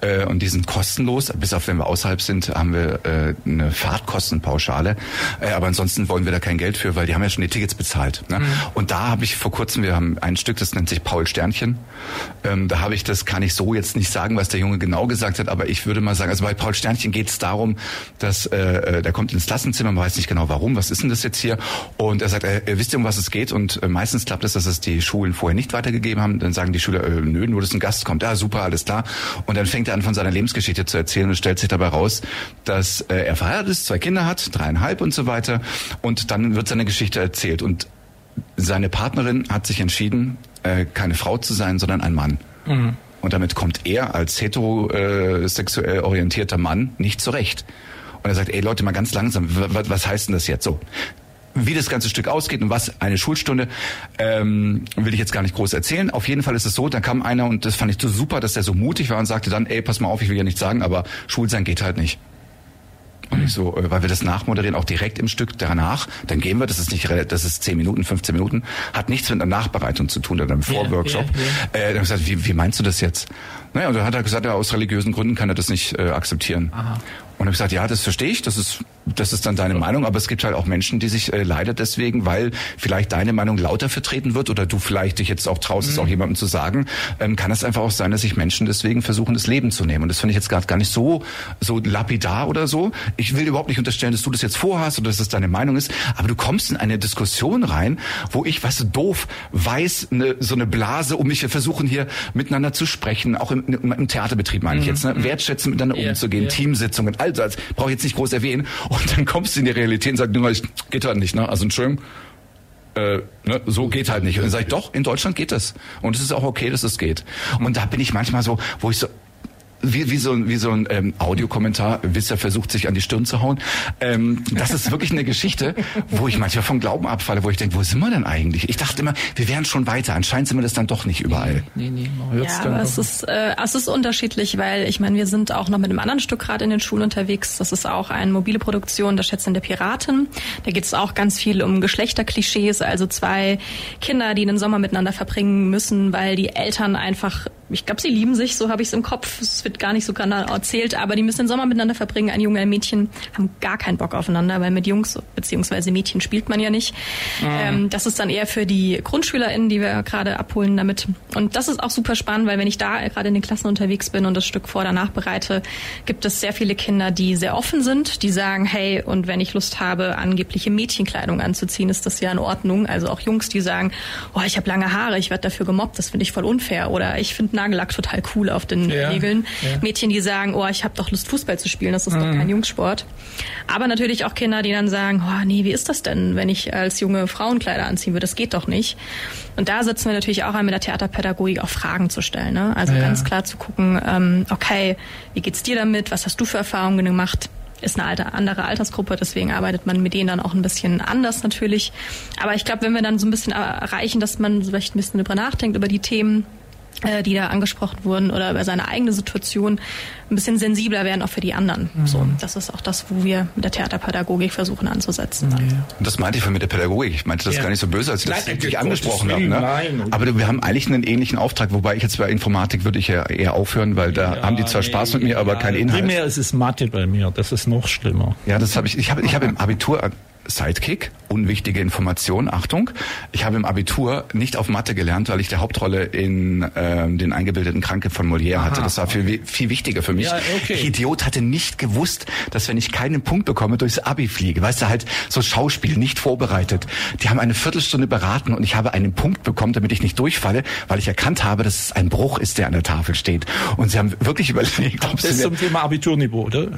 Äh, und die sind kostenlos. Bis auf wenn wir außerhalb sind, haben wir äh, eine Fahrtkostenpauschale. Äh, aber ansonsten wollen wir da kein Geld für, weil die haben ja schon die Tickets bezahlt. Ne? Mhm. Und da habe ich vor kurzem, wir haben ein Stück, das nennt sich Paul Sternchen. Ähm, da habe ich, das kann ich so jetzt nicht sagen, was der Junge genau gesagt hat, aber ich würde mal sagen, also bei Paul Sternchen geht es darum, dass äh, der kommt ins Klassenzimmer, man weiß nicht genau warum, was ist denn das jetzt hier? Und er sagt, äh, wisst ihr, um was es geht. Und äh, meistens klappt es, dass es die Schulen vorher nicht weitergegeben haben. Dann sagen die Schüler, äh, nö, nur dass ein Gast kommt. Ah, super, alles klar. Und dann fängt er an, von seiner Lebensgeschichte zu erzählen und stellt sich dabei raus, dass äh, er verheiratet ist, zwei Kinder hat, dreieinhalb und so weiter. Und dann wird seine Geschichte erzählt. Und seine Partnerin hat sich entschieden, äh, keine Frau zu sein, sondern ein Mann. Mhm. Und damit kommt er als heterosexuell orientierter Mann nicht zurecht. Und er sagt, ey Leute, mal ganz langsam, was heißt denn das jetzt so? Wie das ganze Stück ausgeht und was eine Schulstunde, ähm, will ich jetzt gar nicht groß erzählen. Auf jeden Fall ist es so, da kam einer und das fand ich so super, dass der so mutig war und sagte dann, ey, pass mal auf, ich will ja nichts sagen, aber schwul sein geht halt nicht. Und ich so, äh, weil wir das nachmoderieren, auch direkt im Stück danach, dann gehen wir, das ist nicht, das ist 10 Minuten, 15 Minuten, hat nichts mit einer Nachbereitung zu tun oder einem Vorworkshop. Yeah, yeah, yeah. Äh, dann gesagt, wie, wie meinst du das jetzt? Naja, und dann hat er gesagt, ja, aus religiösen Gründen kann er das nicht äh, akzeptieren. Aha. Und habe gesagt, ja, das verstehe ich, das ist das ist dann deine Meinung, aber es gibt halt auch Menschen, die sich äh, leider deswegen, weil vielleicht deine Meinung lauter vertreten wird oder du vielleicht dich jetzt auch traust, mhm. es auch jemandem zu sagen, ähm, kann es einfach auch sein, dass sich Menschen deswegen versuchen, das Leben zu nehmen. Und das finde ich jetzt gerade gar nicht so so lapidar oder so. Ich will überhaupt nicht unterstellen, dass du das jetzt vorhast oder dass es deine Meinung ist, aber du kommst in eine Diskussion rein, wo ich, weißt du, doof weiß, ne, so eine Blase um mich, wir versuchen hier miteinander zu sprechen, auch im, im Theaterbetrieb meine ich mhm. jetzt, ne? wertschätzen miteinander yeah, umzugehen, yeah. Teamsitzungen, all das brauche ich jetzt nicht groß erwähnen. Und dann kommst du in die Realität und sagst, geht halt nicht, ne? Also Entschuldigung, äh, ne, so geht halt nicht. Und dann sage ich, doch, in Deutschland geht das. Und es ist auch okay, dass es geht. Und da bin ich manchmal so, wo ich so, wie, wie so ein, wie so ein ähm, Audiokommentar, Wisser versucht sich an die Stirn zu hauen. Ähm, das ist wirklich eine Geschichte, wo ich manchmal vom Glauben abfalle, wo ich denke, wo sind wir denn eigentlich? Ich dachte immer, wir wären schon weiter. Anscheinend sind wir das dann doch nicht überall. Nee, nee, man hört's ja, aber es ist, äh, es ist unterschiedlich, weil ich meine, wir sind auch noch mit einem anderen Stück gerade in den Schulen unterwegs. Das ist auch eine mobile Produktion, das Schätzen der Piraten. Da geht es auch ganz viel um Geschlechterklischees, also zwei Kinder, die einen Sommer miteinander verbringen müssen, weil die Eltern einfach ich glaube, sie lieben sich, so habe ich es im Kopf. Es wird gar nicht so genau erzählt, aber die müssen den Sommer miteinander verbringen. Ein Junge, ein Mädchen haben gar keinen Bock aufeinander, weil mit Jungs beziehungsweise Mädchen spielt man ja nicht. Mhm. Ähm, das ist dann eher für die GrundschülerInnen, die wir gerade abholen damit. Und das ist auch super spannend, weil wenn ich da gerade in den Klassen unterwegs bin und das Stück vor danach bereite, gibt es sehr viele Kinder, die sehr offen sind, die sagen, hey, und wenn ich Lust habe, angebliche Mädchenkleidung anzuziehen, ist das ja in Ordnung. Also auch Jungs, die sagen, oh, ich habe lange Haare, ich werde dafür gemobbt, das finde ich voll unfair. Oder ich finde Nagellack total cool auf den ja, Nägeln. Ja. Mädchen, die sagen, oh, ich habe doch Lust, Fußball zu spielen, das ist mhm. doch kein Jungssport. Aber natürlich auch Kinder, die dann sagen, oh, nee, wie ist das denn, wenn ich als junge Frauenkleider anziehen würde? Das geht doch nicht. Und da setzen wir natürlich auch an, mit der Theaterpädagogik auch Fragen zu stellen. Ne? Also ja. ganz klar zu gucken, ähm, okay, wie geht's dir damit? Was hast du für Erfahrungen gemacht? ist eine alte, andere Altersgruppe, deswegen arbeitet man mit denen dann auch ein bisschen anders natürlich. Aber ich glaube, wenn wir dann so ein bisschen erreichen, dass man vielleicht ein bisschen darüber nachdenkt, über die Themen, die da angesprochen wurden oder über seine eigene Situation ein bisschen sensibler werden auch für die anderen. Mhm. So, das ist auch das, wo wir mit der Theaterpädagogik versuchen anzusetzen. Mhm. Das meinte ich von mit der Pädagogik. Ich meinte das ja. gar nicht so böse, als ich das wirklich angesprochen habe. Ne? Aber wir haben eigentlich einen ähnlichen Auftrag, wobei ich jetzt bei Informatik würde ich ja eher aufhören, weil da ja, haben die zwar nee, Spaß mit mir, aber ja, kein Inhalt. Primär ist es Mathe bei mir, das ist noch schlimmer. Ja, das habe ich. Ich habe ich hab im Abitur Sidekick, unwichtige Information, Achtung. Ich habe im Abitur nicht auf Mathe gelernt, weil ich die Hauptrolle in ähm, den eingebildeten Kranke von Molière Aha, hatte. Das war viel, viel wichtiger für mich. Ja, okay. Ich Idiot hatte nicht gewusst, dass wenn ich keinen Punkt bekomme, durchs Abi fliege. Weißt du, halt so Schauspiel, nicht vorbereitet. Die haben eine Viertelstunde beraten und ich habe einen Punkt bekommen, damit ich nicht durchfalle, weil ich erkannt habe, dass es ein Bruch ist, der an der Tafel steht. Und sie haben wirklich überlegt, ob Das ist zum Thema Abiturniveau, oder?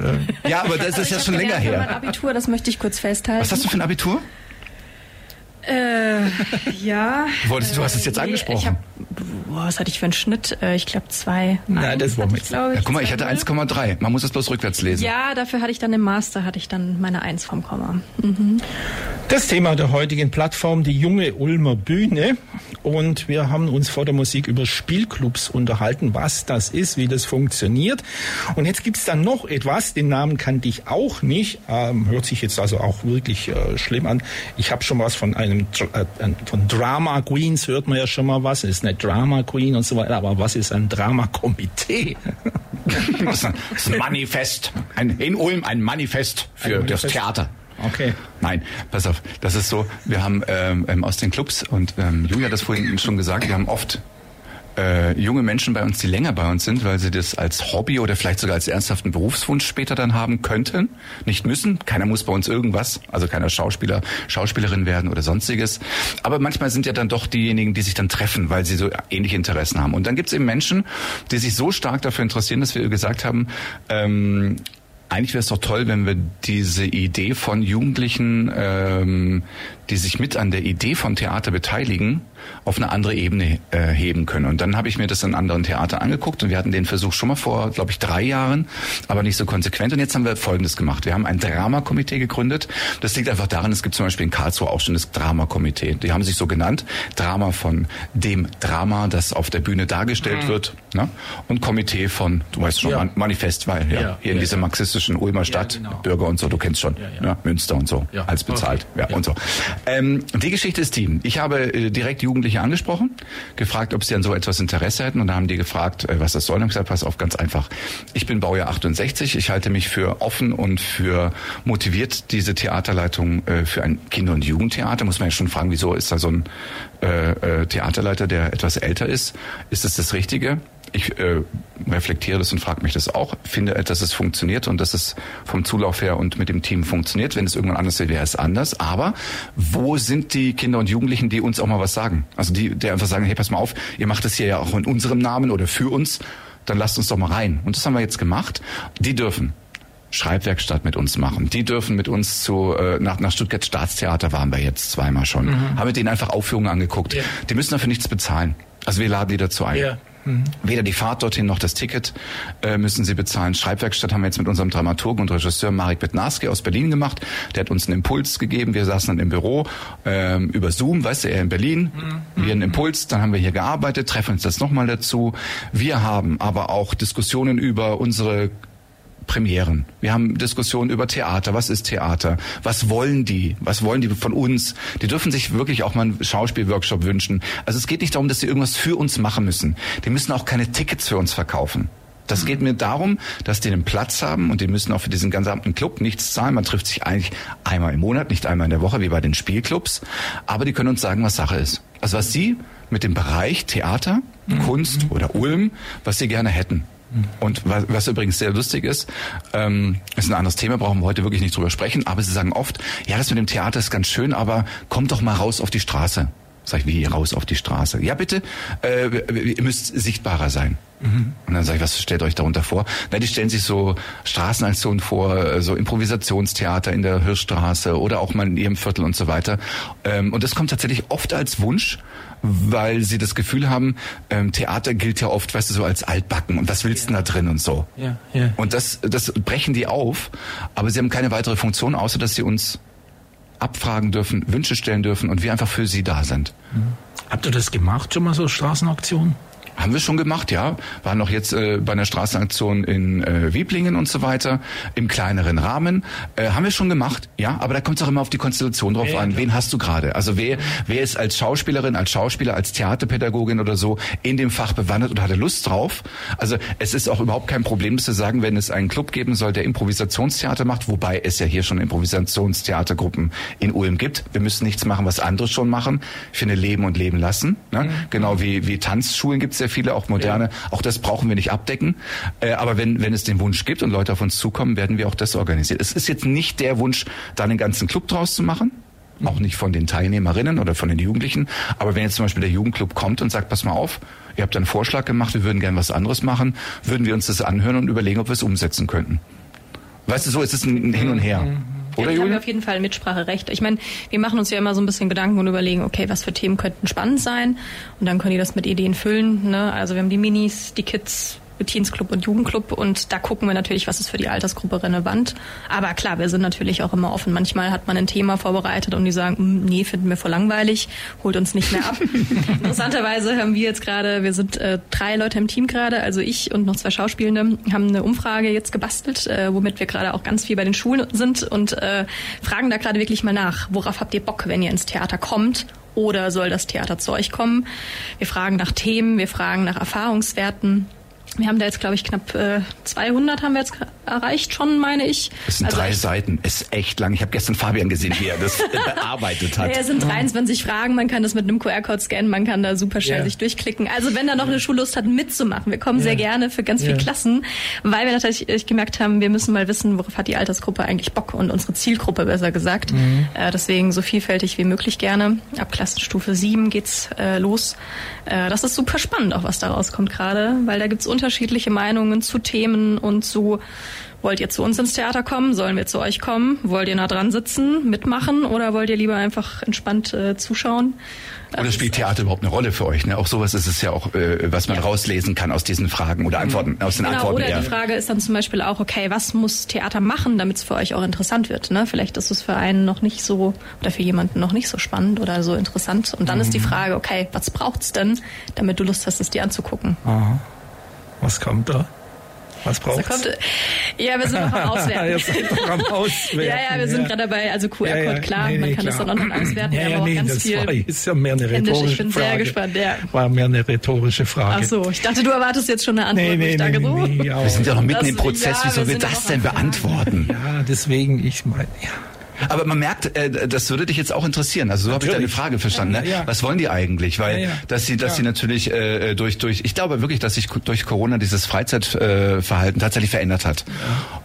Ja, aber das ist ja schon länger her. Mein Abitur, das möchte ich kurz festhalten hast du für ein Abitur? Äh, ja. Du, wolltest, du hast es jetzt nee, angesprochen. Hab, boah, was hatte ich für einen Schnitt? Äh, ich glaube zwei. Nein, das war mit. Ja, guck mal, ich hatte 1,3. Man muss es bloß rückwärts lesen. Ja, dafür hatte ich dann im Master hatte ich dann meine 1 vom Komma. Mhm. Das Thema der heutigen Plattform, die junge Ulmer Bühne. Und wir haben uns vor der Musik über Spielclubs unterhalten, was das ist, wie das funktioniert. Und jetzt gibt's dann noch etwas, den Namen kannte ich auch nicht. Ähm, hört sich jetzt also auch wirklich äh, schlimm an. Ich habe schon was von einem äh, von Drama Queens hört man ja schon mal was. Ist eine Drama Queen und so weiter. Aber was ist ein Drama Komitee? das, ist ein, das ist ein Manifest. Ein, in Ulm ein Manifest für ein Manifest. das Theater. Okay. Nein, pass auf. Das ist so, wir haben ähm, ähm, aus den Clubs, und ähm, Julia hat das vorhin schon gesagt, wir haben oft äh, junge Menschen bei uns, die länger bei uns sind, weil sie das als Hobby oder vielleicht sogar als ernsthaften Berufswunsch später dann haben könnten. Nicht müssen. Keiner muss bei uns irgendwas, also keiner Schauspieler, Schauspielerin werden oder sonstiges. Aber manchmal sind ja dann doch diejenigen, die sich dann treffen, weil sie so ähnliche Interessen haben. Und dann gibt es eben Menschen, die sich so stark dafür interessieren, dass wir gesagt haben, ähm, eigentlich wäre es doch toll, wenn wir diese Idee von Jugendlichen, ähm, die sich mit an der Idee von Theater beteiligen, auf eine andere Ebene äh, heben können. Und dann habe ich mir das in anderen Theatern angeguckt und wir hatten den Versuch schon mal vor, glaube ich, drei Jahren, aber nicht so konsequent. Und jetzt haben wir Folgendes gemacht. Wir haben ein Dramakomitee gegründet. Das liegt einfach daran, es gibt zum Beispiel in Karlsruhe auch schon das Dramakomitee. Die haben sich so genannt. Drama von dem Drama, das auf der Bühne dargestellt mhm. wird. Ne? Und Komitee von, du weißt schon, ja. Manifest, weil ja, ja hier in dieser marxistischen Ulmer Stadtbürger genau. und so, du kennst schon, ja, Münster und so, als bezahlt, okay. ja, und so. Ähm, die Geschichte ist die, ich habe äh, direkt Jugendliche angesprochen, gefragt, ob sie an so etwas Interesse hätten und da haben die gefragt, äh, was das soll. Und ich gesagt, pass auf, ganz einfach. Ich bin Baujahr 68, ich halte mich für offen und für motiviert, diese Theaterleitung äh, für ein Kinder- und Jugendtheater. Muss man ja schon fragen, wieso ist da so ein äh, Theaterleiter, der etwas älter ist? Ist es das Richtige? Ich äh, reflektiere das und frage mich das auch, finde, dass es funktioniert und dass es vom Zulauf her und mit dem Team funktioniert. Wenn es irgendwann anders wäre, wäre es anders. Aber wo sind die Kinder und Jugendlichen, die uns auch mal was sagen? Also die, die einfach sagen, hey, pass mal auf, ihr macht das hier ja auch in unserem Namen oder für uns, dann lasst uns doch mal rein. Und das haben wir jetzt gemacht. Die dürfen. Schreibwerkstatt mit uns machen. Die dürfen mit uns zu äh, nach, nach Stuttgart Staatstheater waren wir jetzt zweimal schon. Mhm. Haben mit denen einfach Aufführungen angeguckt. Ja. Die müssen dafür nichts bezahlen. Also wir laden die dazu ein. Ja. Mhm. Weder die Fahrt dorthin noch das Ticket äh, müssen sie bezahlen. Schreibwerkstatt haben wir jetzt mit unserem Dramaturgen und Regisseur Marek Bednarski aus Berlin gemacht. Der hat uns einen Impuls gegeben. Wir saßen dann im Büro äh, über Zoom, weißt du, er in Berlin, mhm. wir einen Impuls. Dann haben wir hier gearbeitet, treffen uns das nochmal dazu. Wir haben aber auch Diskussionen über unsere Premieren. Wir haben Diskussionen über Theater. Was ist Theater? Was wollen die? Was wollen die von uns? Die dürfen sich wirklich auch mal einen Schauspielworkshop wünschen. Also es geht nicht darum, dass sie irgendwas für uns machen müssen. Die müssen auch keine Tickets für uns verkaufen. Das geht mir darum, dass die einen Platz haben und die müssen auch für diesen gesamten Club nichts zahlen. Man trifft sich eigentlich einmal im Monat, nicht einmal in der Woche wie bei den Spielclubs. Aber die können uns sagen, was Sache ist. Also was sie mit dem Bereich Theater, mhm. Kunst oder Ulm, was sie gerne hätten. Und was, was übrigens sehr lustig ist, ähm, ist ein anderes Thema, brauchen wir heute wirklich nicht drüber sprechen, aber sie sagen oft, ja, das mit dem Theater ist ganz schön, aber kommt doch mal raus auf die Straße. Sag ich, wie raus auf die Straße? Ja, bitte, äh, ihr müsst sichtbarer sein. Mhm. Und dann sage ich, was stellt euch darunter vor? Na, die stellen sich so Straßenaktionen vor, äh, so Improvisationstheater in der Hirschstraße oder auch mal in ihrem Viertel und so weiter. Ähm, und das kommt tatsächlich oft als Wunsch weil sie das Gefühl haben, ähm, Theater gilt ja oft, weißt du, so als altbacken und was willst du ja. da drin und so. Ja, ja. Und das, das brechen die auf, aber sie haben keine weitere Funktion, außer dass sie uns abfragen dürfen, Wünsche stellen dürfen und wir einfach für sie da sind. Mhm. Habt ihr das gemacht, schon mal so Straßenaktionen? Haben wir schon gemacht, ja. Waren noch jetzt äh, bei einer Straßenaktion in äh, Wieblingen und so weiter, im kleineren Rahmen. Äh, haben wir schon gemacht, ja. Aber da kommt es auch immer auf die Konstellation drauf ja, an. Wen hast du gerade? Also wer, wer ist als Schauspielerin, als Schauspieler, als Theaterpädagogin oder so in dem Fach bewandert und hatte Lust drauf? Also es ist auch überhaupt kein Problem zu sagen, wenn es einen Club geben soll, der Improvisationstheater macht, wobei es ja hier schon Improvisationstheatergruppen in Ulm gibt. Wir müssen nichts machen, was andere schon machen. Ich finde Leben und Leben lassen. Ne? Mhm. Genau wie, wie Tanzschulen gibt es ja sehr viele, auch moderne. Ja. Auch das brauchen wir nicht abdecken. Äh, aber wenn, wenn es den Wunsch gibt und Leute auf uns zukommen, werden wir auch das organisieren. Es ist jetzt nicht der Wunsch, da einen ganzen Club draus zu machen. Auch nicht von den Teilnehmerinnen oder von den Jugendlichen. Aber wenn jetzt zum Beispiel der Jugendclub kommt und sagt, pass mal auf, ihr habt einen Vorschlag gemacht, wir würden gern was anderes machen, würden wir uns das anhören und überlegen, ob wir es umsetzen könnten. Weißt du, so ist es ein Hin und Her. Oder ja, haben wir auf jeden Fall Mitspracherecht. Ich meine, wir machen uns ja immer so ein bisschen Gedanken und überlegen, okay, was für Themen könnten spannend sein. Und dann können die das mit Ideen füllen. Ne? Also wir haben die Minis, die Kids, Teensclub und Jugendclub und da gucken wir natürlich, was ist für die Altersgruppe relevant. Aber klar, wir sind natürlich auch immer offen. Manchmal hat man ein Thema vorbereitet und die sagen, hm, nee, finden wir voll langweilig, holt uns nicht mehr ab. Interessanterweise haben wir jetzt gerade, wir sind äh, drei Leute im Team gerade, also ich und noch zwei Schauspielende, haben eine Umfrage jetzt gebastelt, äh, womit wir gerade auch ganz viel bei den Schulen sind und äh, fragen da gerade wirklich mal nach, worauf habt ihr Bock, wenn ihr ins Theater kommt oder soll das Theater zu euch kommen? Wir fragen nach Themen, wir fragen nach Erfahrungswerten. Wir haben da jetzt, glaube ich, knapp äh, 200 haben wir jetzt erreicht schon, meine ich. Das sind also drei Seiten, ist echt lang. Ich habe gestern Fabian gesehen, wie er das bearbeitet hat. Ja, es sind 23 Fragen, man kann das mit einem QR-Code scannen, man kann da super schnell yeah. sich durchklicken. Also wenn da noch eine Schullust hat, mitzumachen, wir kommen yeah. sehr gerne für ganz yeah. viele Klassen, weil wir natürlich gemerkt haben, wir müssen mal wissen, worauf hat die Altersgruppe eigentlich Bock und unsere Zielgruppe besser gesagt. Mhm. Äh, deswegen so vielfältig wie möglich gerne. Ab Klassenstufe 7 geht's äh, los. Äh, das ist super spannend, auch was da rauskommt gerade, weil da gibt's unterschiedliche Meinungen zu Themen und zu Wollt ihr zu uns ins Theater kommen? Sollen wir zu euch kommen? Wollt ihr nah dran sitzen, mitmachen oder wollt ihr lieber einfach entspannt äh, zuschauen? Oder spielt Theater überhaupt eine Rolle für euch? Ne? Auch sowas ist es ja auch, äh, was man ja. rauslesen kann aus diesen Fragen oder Antworten, mhm. aus den genau, Antworten. Oder eher. die Frage ist dann zum Beispiel auch, okay, was muss Theater machen, damit es für euch auch interessant wird? Ne? Vielleicht ist es für einen noch nicht so oder für jemanden noch nicht so spannend oder so interessant. Und dann mhm. ist die Frage, okay, was braucht's denn, damit du Lust hast, es dir anzugucken? Aha. Was kommt da? Was braucht kommt, Ja, wir sind noch am Auswerten. noch am Auswerten. ja, ja, wir sind ja. gerade dabei. Also QR-Code, ja, ja. klar, nee, nee, man kann klar. das dann online auswerten. Ja, ja, nee, ganz das viel war, ist ja mehr eine rhetorische Ich bin Frage. sehr gespannt, ja. War mehr eine rhetorische Frage. Ach so, ich dachte, du erwartest jetzt schon eine Antwort. Nee, nee, nee, nee, nee, Wir sind ja noch mitten das, im Prozess. Wie sollen wir das denn beantworten? Ja, deswegen, ich meine, ja. Aber man merkt, äh, das würde dich jetzt auch interessieren. Also so habe ich deine Frage verstanden. Ne? Ja. Was wollen die eigentlich? Weil ja, dass sie, dass sie natürlich äh, durch durch, ich glaube wirklich, dass sich durch Corona dieses Freizeitverhalten tatsächlich verändert hat.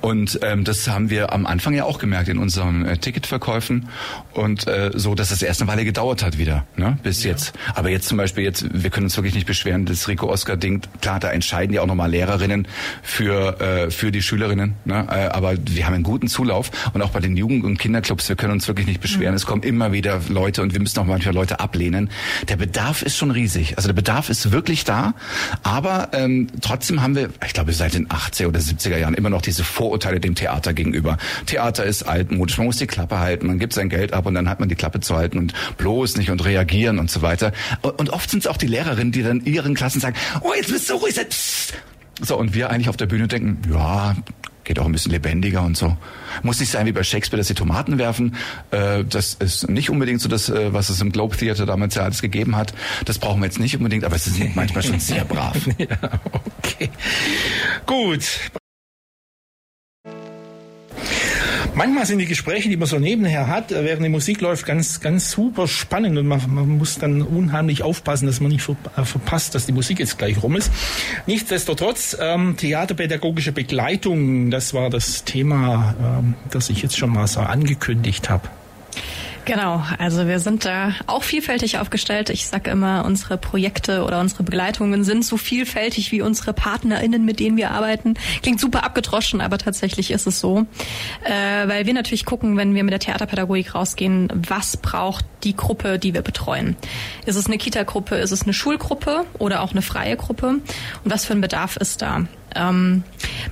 Und ähm, das haben wir am Anfang ja auch gemerkt in unseren äh, Ticketverkäufen und äh, so, dass es erst eine Weile gedauert hat wieder, ne? bis jetzt. Aber jetzt zum Beispiel jetzt, wir können uns wirklich nicht beschweren. Das Rico Oscar Ding, klar, da entscheiden ja auch nochmal Lehrerinnen für äh, für die Schülerinnen. Ne? Äh, aber wir haben einen guten Zulauf und auch bei den Jugend- und Kinder Clubs, wir können uns wirklich nicht beschweren. Mhm. Es kommen immer wieder Leute und wir müssen auch manchmal Leute ablehnen. Der Bedarf ist schon riesig. Also der Bedarf ist wirklich da, aber ähm, trotzdem haben wir, ich glaube seit den 80er oder 70er Jahren immer noch diese Vorurteile dem Theater gegenüber. Theater ist altmodisch, man muss die Klappe halten, man gibt sein Geld ab und dann hat man die Klappe zu halten und bloß nicht und reagieren und so weiter. Und, und oft sind es auch die Lehrerinnen, die dann ihren Klassen sagen, oh jetzt bist du ruhig, psst. So, und wir eigentlich auf der Bühne denken, ja, geht auch ein bisschen lebendiger und so. Muss nicht sein wie bei Shakespeare, dass sie Tomaten werfen. Äh, das ist nicht unbedingt so das, äh, was es im Globe Theater damals ja alles gegeben hat. Das brauchen wir jetzt nicht unbedingt, aber es ist manchmal schon sehr brav. ja, okay. Gut. Manchmal sind die Gespräche, die man so nebenher hat, äh, während die Musik läuft, ganz, ganz super spannend und man, man muss dann unheimlich aufpassen, dass man nicht ver, äh, verpasst, dass die Musik jetzt gleich rum ist. Nichtsdestotrotz, ähm, theaterpädagogische Begleitung, das war das Thema, ähm, das ich jetzt schon mal so angekündigt habe. Genau, also wir sind da auch vielfältig aufgestellt. Ich sage immer, unsere Projekte oder unsere Begleitungen sind so vielfältig wie unsere PartnerInnen, mit denen wir arbeiten. Klingt super abgedroschen, aber tatsächlich ist es so. Äh, weil wir natürlich gucken, wenn wir mit der Theaterpädagogik rausgehen, was braucht die Gruppe, die wir betreuen. Ist es eine Kita-Gruppe, ist es eine Schulgruppe oder auch eine freie Gruppe? Und was für ein Bedarf ist da? Ähm,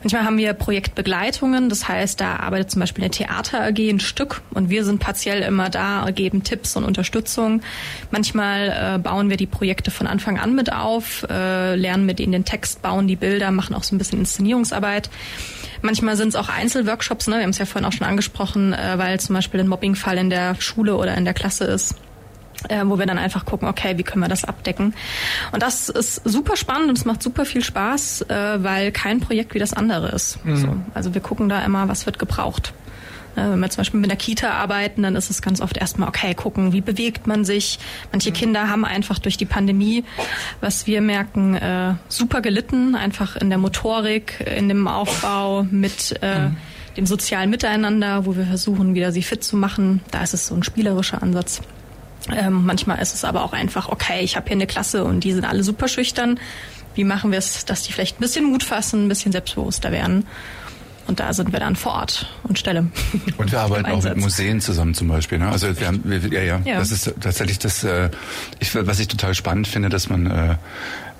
manchmal haben wir Projektbegleitungen, das heißt, da arbeitet zum Beispiel eine Theater AG ein Stück und wir sind partiell immer da, geben Tipps und Unterstützung. Manchmal äh, bauen wir die Projekte von Anfang an mit auf, äh, lernen mit ihnen den Text, bauen die Bilder, machen auch so ein bisschen Inszenierungsarbeit. Manchmal sind es auch Einzelworkshops, ne? wir haben es ja vorhin auch schon angesprochen, äh, weil zum Beispiel ein Mobbingfall in der Schule oder in der Klasse ist äh, wo wir dann einfach gucken, okay, wie können wir das abdecken. Und das ist super spannend und es macht super viel Spaß, äh, weil kein Projekt wie das andere ist. Mhm. So, also wir gucken da immer, was wird gebraucht. Äh, wenn wir zum Beispiel mit der Kita arbeiten, dann ist es ganz oft erstmal, okay, gucken, wie bewegt man sich. Manche mhm. Kinder haben einfach durch die Pandemie, was wir merken, äh, super gelitten, einfach in der Motorik, in dem Aufbau mit äh, mhm. dem sozialen Miteinander, wo wir versuchen, wieder sie fit zu machen. Da ist es so ein spielerischer Ansatz. Ähm, manchmal ist es aber auch einfach, okay, ich habe hier eine Klasse und die sind alle super schüchtern. Wie machen wir es, dass die vielleicht ein bisschen Mut fassen, ein bisschen selbstbewusster werden? Und da sind wir dann vor Ort und Stelle. Und wir arbeiten auch mit Museen zusammen zum Beispiel. Ne? Also wir haben, wir, ja, ja, ja, das ist tatsächlich das, äh, ich, was ich total spannend finde, dass man äh,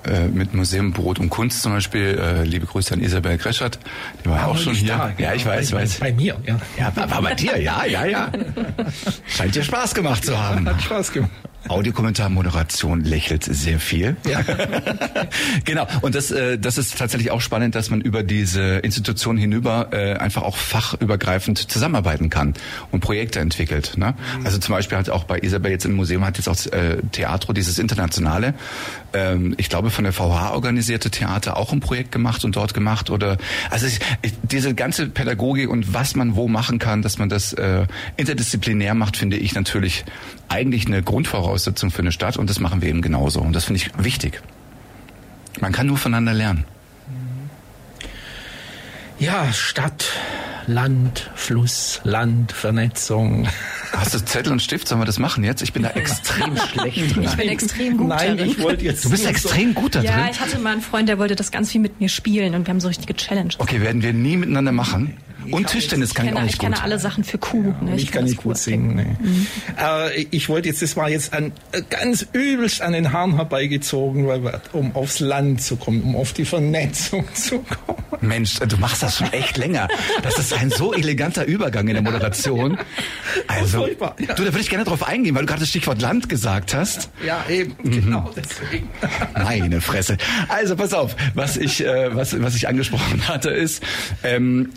äh, mit Museum Brot und Kunst zum Beispiel. Äh, liebe Grüße an Isabel Greschert, die war ja auch schon hier. Da, ja, genau. ich weiß, bei, weiß. Bei mir, ja. Ja, war bei dir, ja, ja, ja. Scheint dir Spaß gemacht zu haben. Hat Spaß gemacht. Audiokommentar, Moderation lächelt sehr viel. Ja. genau. Und das, äh, das ist tatsächlich auch spannend, dass man über diese Institution hinüber äh, einfach auch fachübergreifend zusammenarbeiten kann und Projekte entwickelt. Ne? Mhm. Also zum Beispiel hat auch bei Isabel jetzt im Museum hat jetzt auch äh, Theatro dieses internationale, ähm, ich glaube von der VH organisierte Theater auch ein Projekt gemacht und dort gemacht oder also ich, ich, diese ganze Pädagogik und was man wo machen kann, dass man das äh, interdisziplinär macht, finde ich natürlich eigentlich eine Grundvoraussetzung für eine Stadt und das machen wir eben genauso. Und das finde ich wichtig. Man kann nur voneinander lernen. Ja, Stadt, Land, Fluss, Land, Vernetzung. Hast du Zettel und Stift? Sollen wir das machen jetzt? Ich bin da extrem schlecht drin. Ich bin extrem gut Nein, darin. ich wollte jetzt. Du bist extrem gut da drin. Ja, ich hatte mal einen Freund, der wollte das ganz viel mit mir spielen und wir haben so richtige Challenges. Okay, werden wir nie miteinander machen. Und Tischtennis kann ich, kenne, auch nicht ich gut. kenne alle Sachen für Kuh. Ja, ne? ich, ich, kann nicht gut singen. Nee. Mhm. Äh, ich wollte jetzt, das war jetzt an, äh, ganz übelst an den Haaren herbeigezogen, weil, um aufs Land zu kommen, um auf die Vernetzung zu kommen. Mensch, du machst das schon echt länger. Das ist ein so eleganter Übergang in der Moderation. Also, ja. du, da würde ich gerne drauf eingehen, weil du gerade das Stichwort Land gesagt hast. Ja, eben, Mhm. genau deswegen. Meine Fresse. Also pass auf, was ich, äh, was, was ich angesprochen hatte, ist, ähm,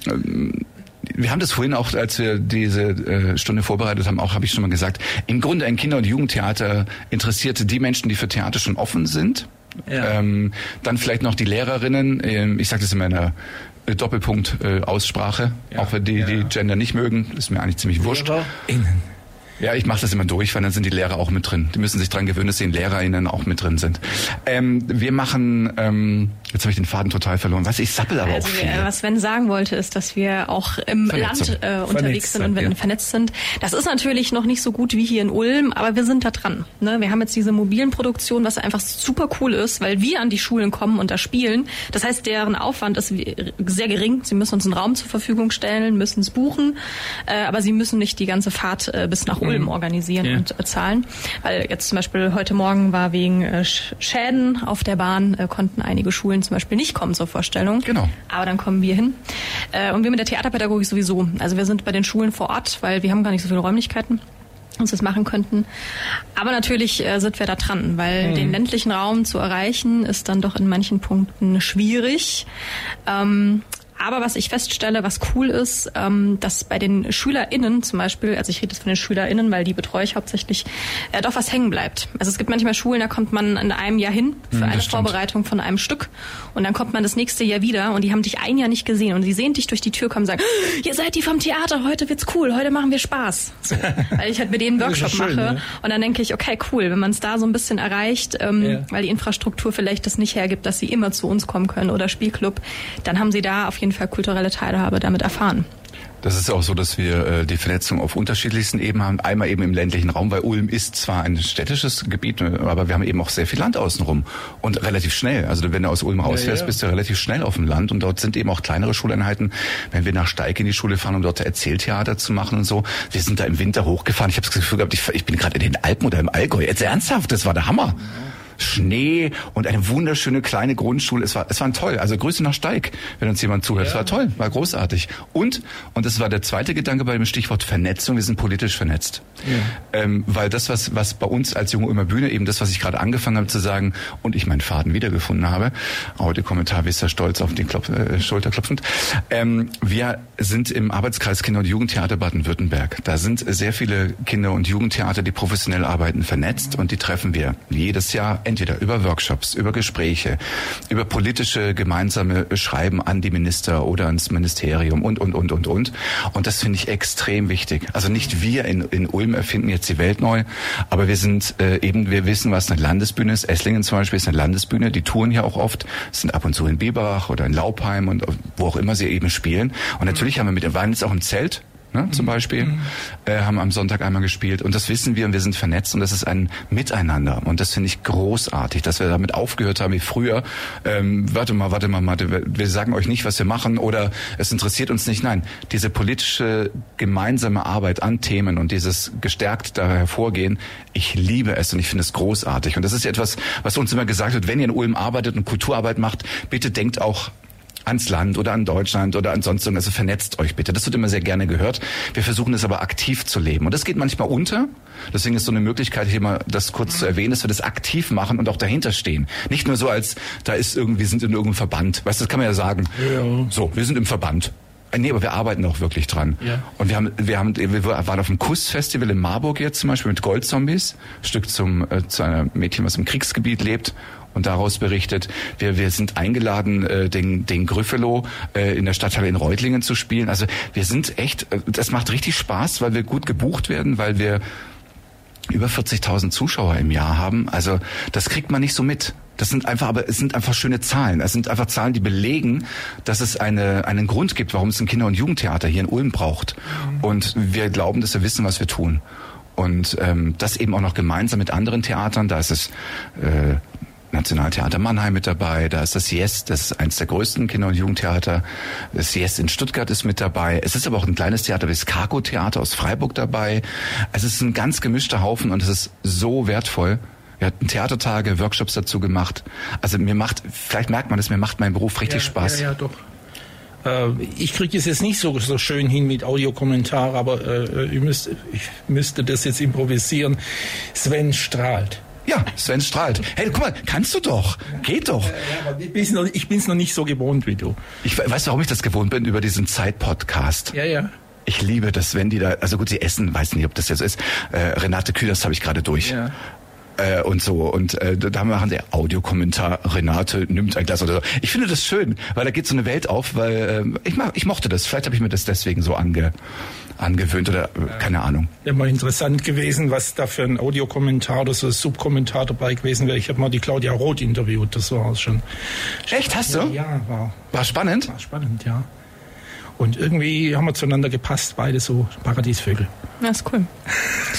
wir haben das vorhin auch, als wir diese äh, Stunde vorbereitet haben, auch habe ich schon mal gesagt, im Grunde ein Kinder- und Jugendtheater interessierte die Menschen, die für Theater schon offen sind. Ja. Ähm, dann vielleicht noch die Lehrerinnen, ähm, ich sage das in meiner äh, Doppelpunkt äh, Aussprache, Ja, auch wenn die, ja. die Gender nicht mögen, ist mir eigentlich ziemlich wurscht. Innen. Ja, ich mache das immer durch, weil dann sind die Lehrer auch mit drin. Die müssen sich dran gewöhnen, dass die LehrerInnen auch mit drin sind. Ähm, wir machen, ähm, jetzt habe ich den Faden total verloren. Du, ich sappel aber Also auch viel. was Sven sagen wollte, ist, dass wir auch im Vernetzung. Land äh, unterwegs sind und ja. vernetzt sind. Das ist natürlich noch nicht so gut wie hier in Ulm, aber wir sind da dran. Ne? Wir haben jetzt diese mobilen Produktionen, was einfach super cool ist, weil wir an die Schulen kommen und da spielen. Das heißt, deren Aufwand ist sehr gering. Sie müssen uns einen Raum zur Verfügung stellen, müssen es buchen, äh, aber sie müssen nicht die ganze Fahrt äh, bis nach Ulm organisieren Ja. und äh, zahlen. Weil jetzt zum Beispiel heute Morgen war wegen äh, Sch- Schäden auf der Bahn, äh, konnten einige Schulen zum Beispiel nicht kommen zur Vorstellung. Genau. Aber dann kommen wir hin. Äh, und wir mit der Theaterpädagogik sowieso. Also wir sind bei den Schulen vor Ort, weil wir haben gar nicht so viele Räumlichkeiten uns das machen könnten. Aber natürlich äh, sind wir da dran, weil den ländlichen Raum zu erreichen ist dann doch in manchen Punkten schwierig. Ähm, aber was ich feststelle, was cool ist, ähm, dass bei den SchülerInnen zum Beispiel, also ich rede jetzt von den SchülerInnen, weil die betreue ich hauptsächlich, äh, doch was hängen bleibt. Also es gibt manchmal Schulen, da kommt man in einem Jahr hin für eine stimmt. Vorbereitung von einem Stück und dann kommt man das nächste Jahr wieder und die haben dich ein Jahr nicht gesehen und die sehen dich durch die Tür kommen und sagen, ihr seid die vom Theater, heute wird's cool, heute machen wir Spaß. So, weil ich halt mit denen einen Workshop schön, mache ne? und dann denke ich, okay, cool, wenn man es da so ein bisschen erreicht, ähm, Ja. weil die Infrastruktur vielleicht das nicht hergibt, dass sie immer zu uns kommen können oder Spielclub, dann haben sie da auf jeden Fall kulturelle Teilhabe damit erfahren. Das ist auch so, dass wir äh, die Vernetzung auf unterschiedlichsten Ebenen haben. Einmal eben im ländlichen Raum, weil Ulm ist zwar ein städtisches Gebiet, äh, aber wir haben eben auch sehr viel Land außenrum und relativ schnell. Also wenn du aus Ulm rausfährst, ja. bist du relativ schnell auf dem Land und dort sind eben auch kleinere Schuleinheiten. Wenn wir nach Steig in die Schule fahren, um dort Erzähltheater zu machen und so, wir sind da im Winter hochgefahren. Ich habe das Gefühl gehabt, ich, ich bin gerade in den Alpen oder im Allgäu. Jetzt ernsthaft, das war der Hammer. Schnee und eine wunderschöne kleine Grundschule. Es war, es war toll. Also Grüße nach Steig, wenn uns jemand zuhört. Es war toll, war großartig. Und, und das war der zweite Gedanke bei dem Stichwort Vernetzung, wir sind politisch vernetzt. Ähm, weil das, was, was bei uns als junge Ulmer Bühne, eben das, was ich gerade angefangen habe zu sagen und ich meinen Faden wiedergefunden habe, heute Kommentar Wisser stolz auf den Klopf, äh, Schulter klopfend, ähm, wir sind im Arbeitskreis Kinder- und Jugendtheater Baden-Württemberg. Da sind sehr viele Kinder- und Jugendtheater, die professionell arbeiten, vernetzt und die treffen wir jedes Jahr entweder über Workshops, über Gespräche, über politische gemeinsame Schreiben an die Minister oder ans Ministerium und, und, und, und, und. Und das finde ich extrem wichtig. Also nicht wir in, in Ulm erfinden jetzt die Welt neu, aber wir sind äh, eben, wir wissen, was eine Landesbühne ist. Esslingen zum Beispiel ist eine Landesbühne, die touren hier auch oft, sind ab und zu in Biberach oder in Laupheim und wo auch immer sie eben spielen. Und natürlich haben wir mit, waren jetzt auch im Zelt, ne, zum Beispiel, äh, haben am Sonntag einmal gespielt. Und das wissen wir und wir sind vernetzt und das ist ein Miteinander. Und das finde ich großartig, dass wir damit aufgehört haben wie früher. Ähm, warte mal, warte mal, warte, wir- wir sagen euch nicht, was wir machen oder es interessiert uns nicht. Nein, diese politische gemeinsame Arbeit an Themen und dieses gestärkt da hervorgehen, ich liebe es und ich finde es großartig. Und das ist etwas, was uns immer gesagt wird, wenn ihr in Ulm arbeitet und Kulturarbeit macht, bitte denkt auch ans Land oder an Deutschland oder an sonst irgendwas. Also vernetzt euch bitte. Das wird immer sehr gerne gehört. Wir versuchen es aber aktiv zu leben. Und das geht manchmal unter. Deswegen ist so eine Möglichkeit, hier mal das kurz zu erwähnen, dass wir das aktiv machen und auch dahinter stehen. Nicht nur so als, da ist irgendwie, wir sind in irgendeinem Verband. Weißt du, das kann man ja sagen. Ja. So, wir sind im Verband. Äh, Nee, aber wir arbeiten auch wirklich dran. Ja. Und wir haben, wir haben, wir waren auf dem Kuss-Festival in Marburg jetzt zum Beispiel mit Goldzombies, Stück zum, äh, zu einer Mädchen, was im Kriegsgebiet lebt und daraus berichtet. Wir, wir sind eingeladen, äh, den, den Gryffalo äh, in der Stadthalle in Reutlingen zu spielen. Also wir sind echt, äh, das macht richtig Spaß, weil wir gut gebucht werden, weil wir über 40.000 Zuschauer im Jahr haben. Also das kriegt man nicht so mit. Das sind einfach, aber es sind einfach schöne Zahlen. Es sind einfach Zahlen, die belegen, dass es eine, einen Grund gibt, warum es ein Kinder- und Jugendtheater hier in Ulm braucht. Und wir glauben, dass wir wissen, was wir tun. Und ähm, das eben auch noch gemeinsam mit anderen Theatern. Da ist es äh, Nationaltheater Mannheim mit dabei, da ist das Yes, das ist eines der größten Kinder- und Jugendtheater. Das Yes in Stuttgart ist mit dabei. Es ist aber auch ein kleines Theater, das Kako Theater aus Freiburg dabei. Also es ist ein ganz gemischter Haufen und es ist so wertvoll. Wir hatten Theatertage, Workshops dazu gemacht. Also mir macht, vielleicht merkt man es, mir macht mein Beruf richtig ja, Spaß. Ja, ja, doch. Äh, ich kriege es jetzt nicht so, so schön hin mit Audiokommentar, aber äh, ich, müsste, ich müsste das jetzt improvisieren. Sven strahlt. Ja, Sven strahlt. Hey, guck mal, kannst du doch. Geht doch. ich bin's noch, ich bin's noch nicht so gewohnt wie du. Ich weiß, warum ich das gewohnt bin über diesen Zeit-Podcast. Ja, ja. Ich liebe das, wenn die da, also gut, sie essen, weiß nicht, ob das jetzt ist. Äh, Renate Kühners habe ich gerade durch. Ja. Äh, und so. Und äh, da machen sie Audiokommentar, Renate nimmt ein Glas oder so. Ich finde das schön, weil da geht so eine Welt auf, weil äh, ich, mag, ich mochte das. Vielleicht habe ich mir das deswegen so ange, angewöhnt oder äh, keine Ahnung. Immer interessant gewesen, was da für ein Audiokommentar oder so ein Subkommentar dabei gewesen wäre. Ich habe mal die Claudia Roth interviewt, das war schon. Echt, hast du? Ja, war, War spannend? war spannend, ja. Und irgendwie haben wir zueinander gepasst, beide so Paradiesvögel. Ja, ist cool.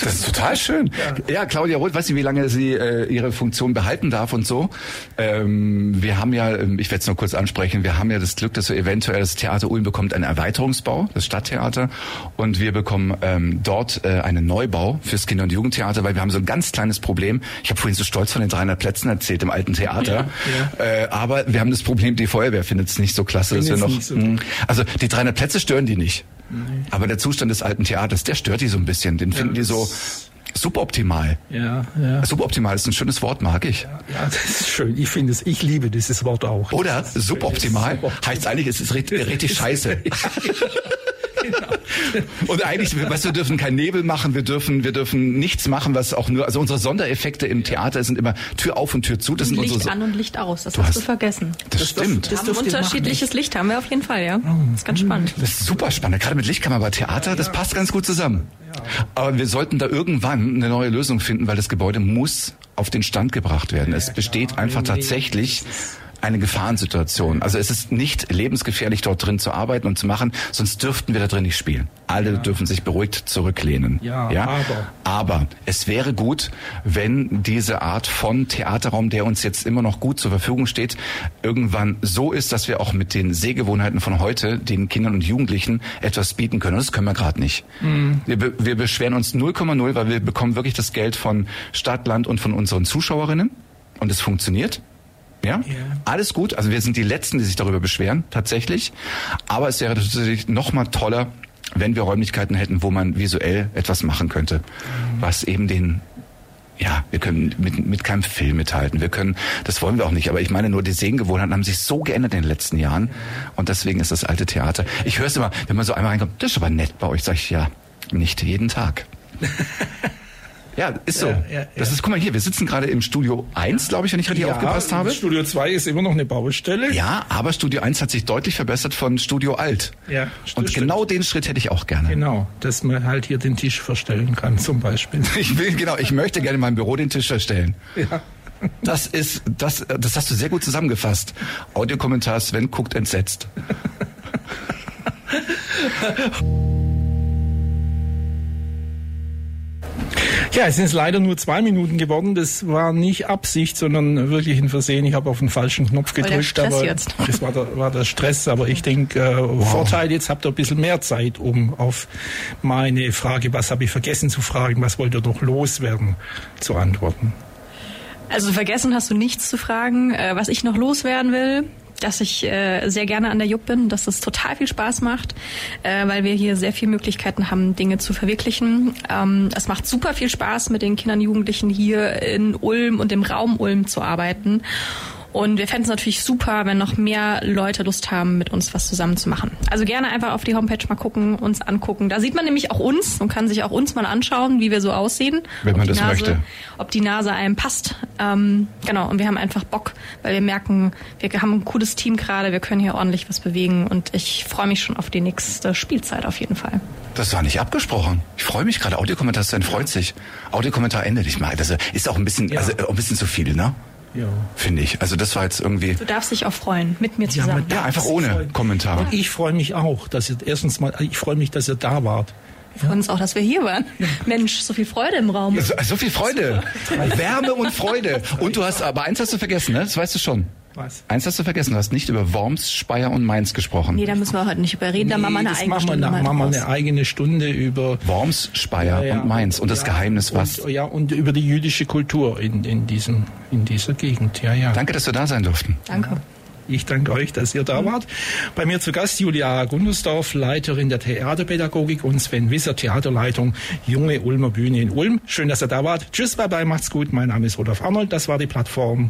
Das ist total schön. Ja, Claudia Roth, weiß nicht, wie lange sie äh, ihre Funktion behalten darf und so. Ähm, wir haben ja, ähm, ich werde es nur kurz ansprechen, wir haben ja das Glück, dass wir eventuell das Theater Ulm bekommt einen Erweiterungsbau, das Stadttheater, und wir bekommen ähm, dort äh, einen Neubau fürs Kinder- und Jugendtheater, weil wir haben so ein ganz kleines Problem. Ich habe vorhin so stolz von den 300 Plätzen erzählt im alten Theater, Ja, Äh, aber wir haben das Problem, die Feuerwehr findet es nicht so klasse, dass wir noch. nicht so mh, also die 300 Plätze stören die nicht. Aber der Zustand des alten Theaters, der stört die so ein bisschen. Den finden die so suboptimal. Ja, ja. Suboptimal ist ein schönes Wort, mag ich. Ja, das ist schön. Ich finde es, ich liebe dieses Wort auch. Oder suboptimal Suboptimal. heißt eigentlich, es ist richtig, richtig scheiße. Und eigentlich, was wir dürfen keinen Nebel machen, wir dürfen, wir dürfen nichts machen, was auch nur, also unsere Sondereffekte im Theater sind immer Tür auf und Tür zu. Das sind Licht unsere. an und Licht aus, das Du hast hast- du vergessen. Das Das stimmt. das unterschiedliches Licht, haben wir auf jeden Fall, ja. Das ist ganz spannend. Das ist super spannend. Gerade mit Lichtkammer bei Theater, das passt ganz gut zusammen. Aber wir sollten da irgendwann eine neue Lösung finden, weil das Gebäude muss auf den Stand gebracht werden. Es besteht einfach tatsächlich eine Gefahrensituation. Also es ist nicht lebensgefährlich, dort drin zu arbeiten und zu machen, sonst dürften wir da drin nicht spielen. Alle dürfen sich beruhigt zurücklehnen. Ja, aber. Aber es wäre gut, wenn diese Art von Theaterraum, der uns jetzt immer noch gut zur Verfügung steht, irgendwann so ist, dass wir auch mit den Sehgewohnheiten von heute den Kindern und Jugendlichen etwas bieten können. Und das können wir gerade nicht. Wir, be wir beschweren uns 0,0, weil wir bekommen wirklich das Geld von Stadt, Land und von unseren Zuschauerinnen. Und es funktioniert. Ja? Alles gut. Also wir sind die Letzten, die sich darüber beschweren, tatsächlich. Aber es wäre tatsächlich noch mal toller, wenn wir Räumlichkeiten hätten, wo man visuell etwas machen könnte, was eben den ja, wir können mit, mit keinem Film mithalten. Wir können, das wollen wir auch nicht. Aber ich meine nur, die Sehgewohnheiten haben sich so geändert in den letzten Jahren. Und deswegen ist das alte Theater. Ich höre es immer, wenn man so einmal reinkommt, das ist aber nett bei euch. Sag ich, ja, nicht jeden Tag. Ja, ist so. Ja, ja, Das ja. ist, guck mal hier, wir sitzen gerade im Studio 1, glaube ich, wenn ich richtig aufgepasst habe. Studio 2 ist immer noch eine Baustelle. Ja, aber Studio 1 hat sich deutlich verbessert von Studio Alt. Ja, Und stimmt. genau den Schritt hätte ich auch gerne. Genau, dass man halt hier den Tisch verstellen kann, zum Beispiel. Ich will, genau, ich möchte gerne in meinem Büro den Tisch verstellen. Ja. Das ist, das, das hast du sehr gut zusammengefasst. Audiokommentar Sven guckt entsetzt. Ja, es sind leider nur zwei Minuten geworden. Das war nicht Absicht, sondern wirklich ein Versehen. Ich habe auf den falschen Knopf gedrückt. Aber jetzt. Das war der, war der Stress. Aber ich denke, äh, Vorteil, jetzt habt ihr ein bisschen mehr Zeit, um auf meine Frage, was habe ich vergessen zu fragen, was wollt ihr noch loswerden, zu antworten. Also vergessen hast du nichts zu fragen. Äh, was ich noch loswerden will, dass ich äh, sehr gerne an der Jupp bin, dass es total viel Spaß macht, äh, weil wir hier sehr viele Möglichkeiten haben, Dinge zu verwirklichen. Ähm, es macht super viel Spaß, mit den Kindern und Jugendlichen hier in Ulm und im Raum Ulm zu arbeiten. Und wir fänden es natürlich super, wenn noch mehr Leute Lust haben, mit uns was zusammen zu machen. Also gerne einfach auf die Homepage mal gucken, uns angucken. Da sieht man nämlich auch uns und kann sich auch uns mal anschauen, wie wir so aussehen. Wenn Ob man die das Nase, möchte. Ob die Nase einem passt. Ähm, genau, und wir haben einfach Bock, weil wir merken, wir haben ein cooles Team gerade, wir können hier ordentlich was bewegen und ich freue mich schon auf die nächste Spielzeit auf jeden Fall. Das war nicht abgesprochen. Ich freue mich gerade. Audiokommentar Sven freut sich. Audiokommentar endet nicht mal. Das ist auch ein bisschen, Ja. also auch ein bisschen zu viel, ne? Ja. Finde ich. Also das war jetzt irgendwie. Du darfst dich auch freuen, mit mir Ja, zusammen. man darf einfach ohne freuen. Kommentar. Und ich freue mich auch, dass ihr erstens mal, ich freue mich, dass ihr da wart. Wir freuen uns auch, dass wir hier waren. Mensch, so viel Freude im Raum. So, so viel Freude. Wärme und Freude. Und du hast, aber eins hast du vergessen, ne? Das weißt du schon. Was? Eins hast du vergessen, du hast nicht über Worms, Speyer und Mainz gesprochen. Nee, da müssen wir heute nicht über reden, nee, da machen wir eine eigene Stunde. Wir, machen wir eine eigene Stunde über Worms, Speyer ja, ja, und Mainz und ja, das Geheimnis und, was? ja, und über die jüdische Kultur in, in, diesem, in dieser Gegend. Ja, ja. Danke, dass wir da sein durften. Danke. Ich danke euch, dass ihr da hm. wart. Bei mir zu Gast Julia Gundersdorf, Leiterin der Theaterpädagogik und Sven Wisser, Theaterleitung Junge Ulmer Bühne in Ulm. Schön, dass ihr da wart. Tschüss, bye bye, macht's gut. Mein Name ist Rudolf Arnold. Das war die Plattform.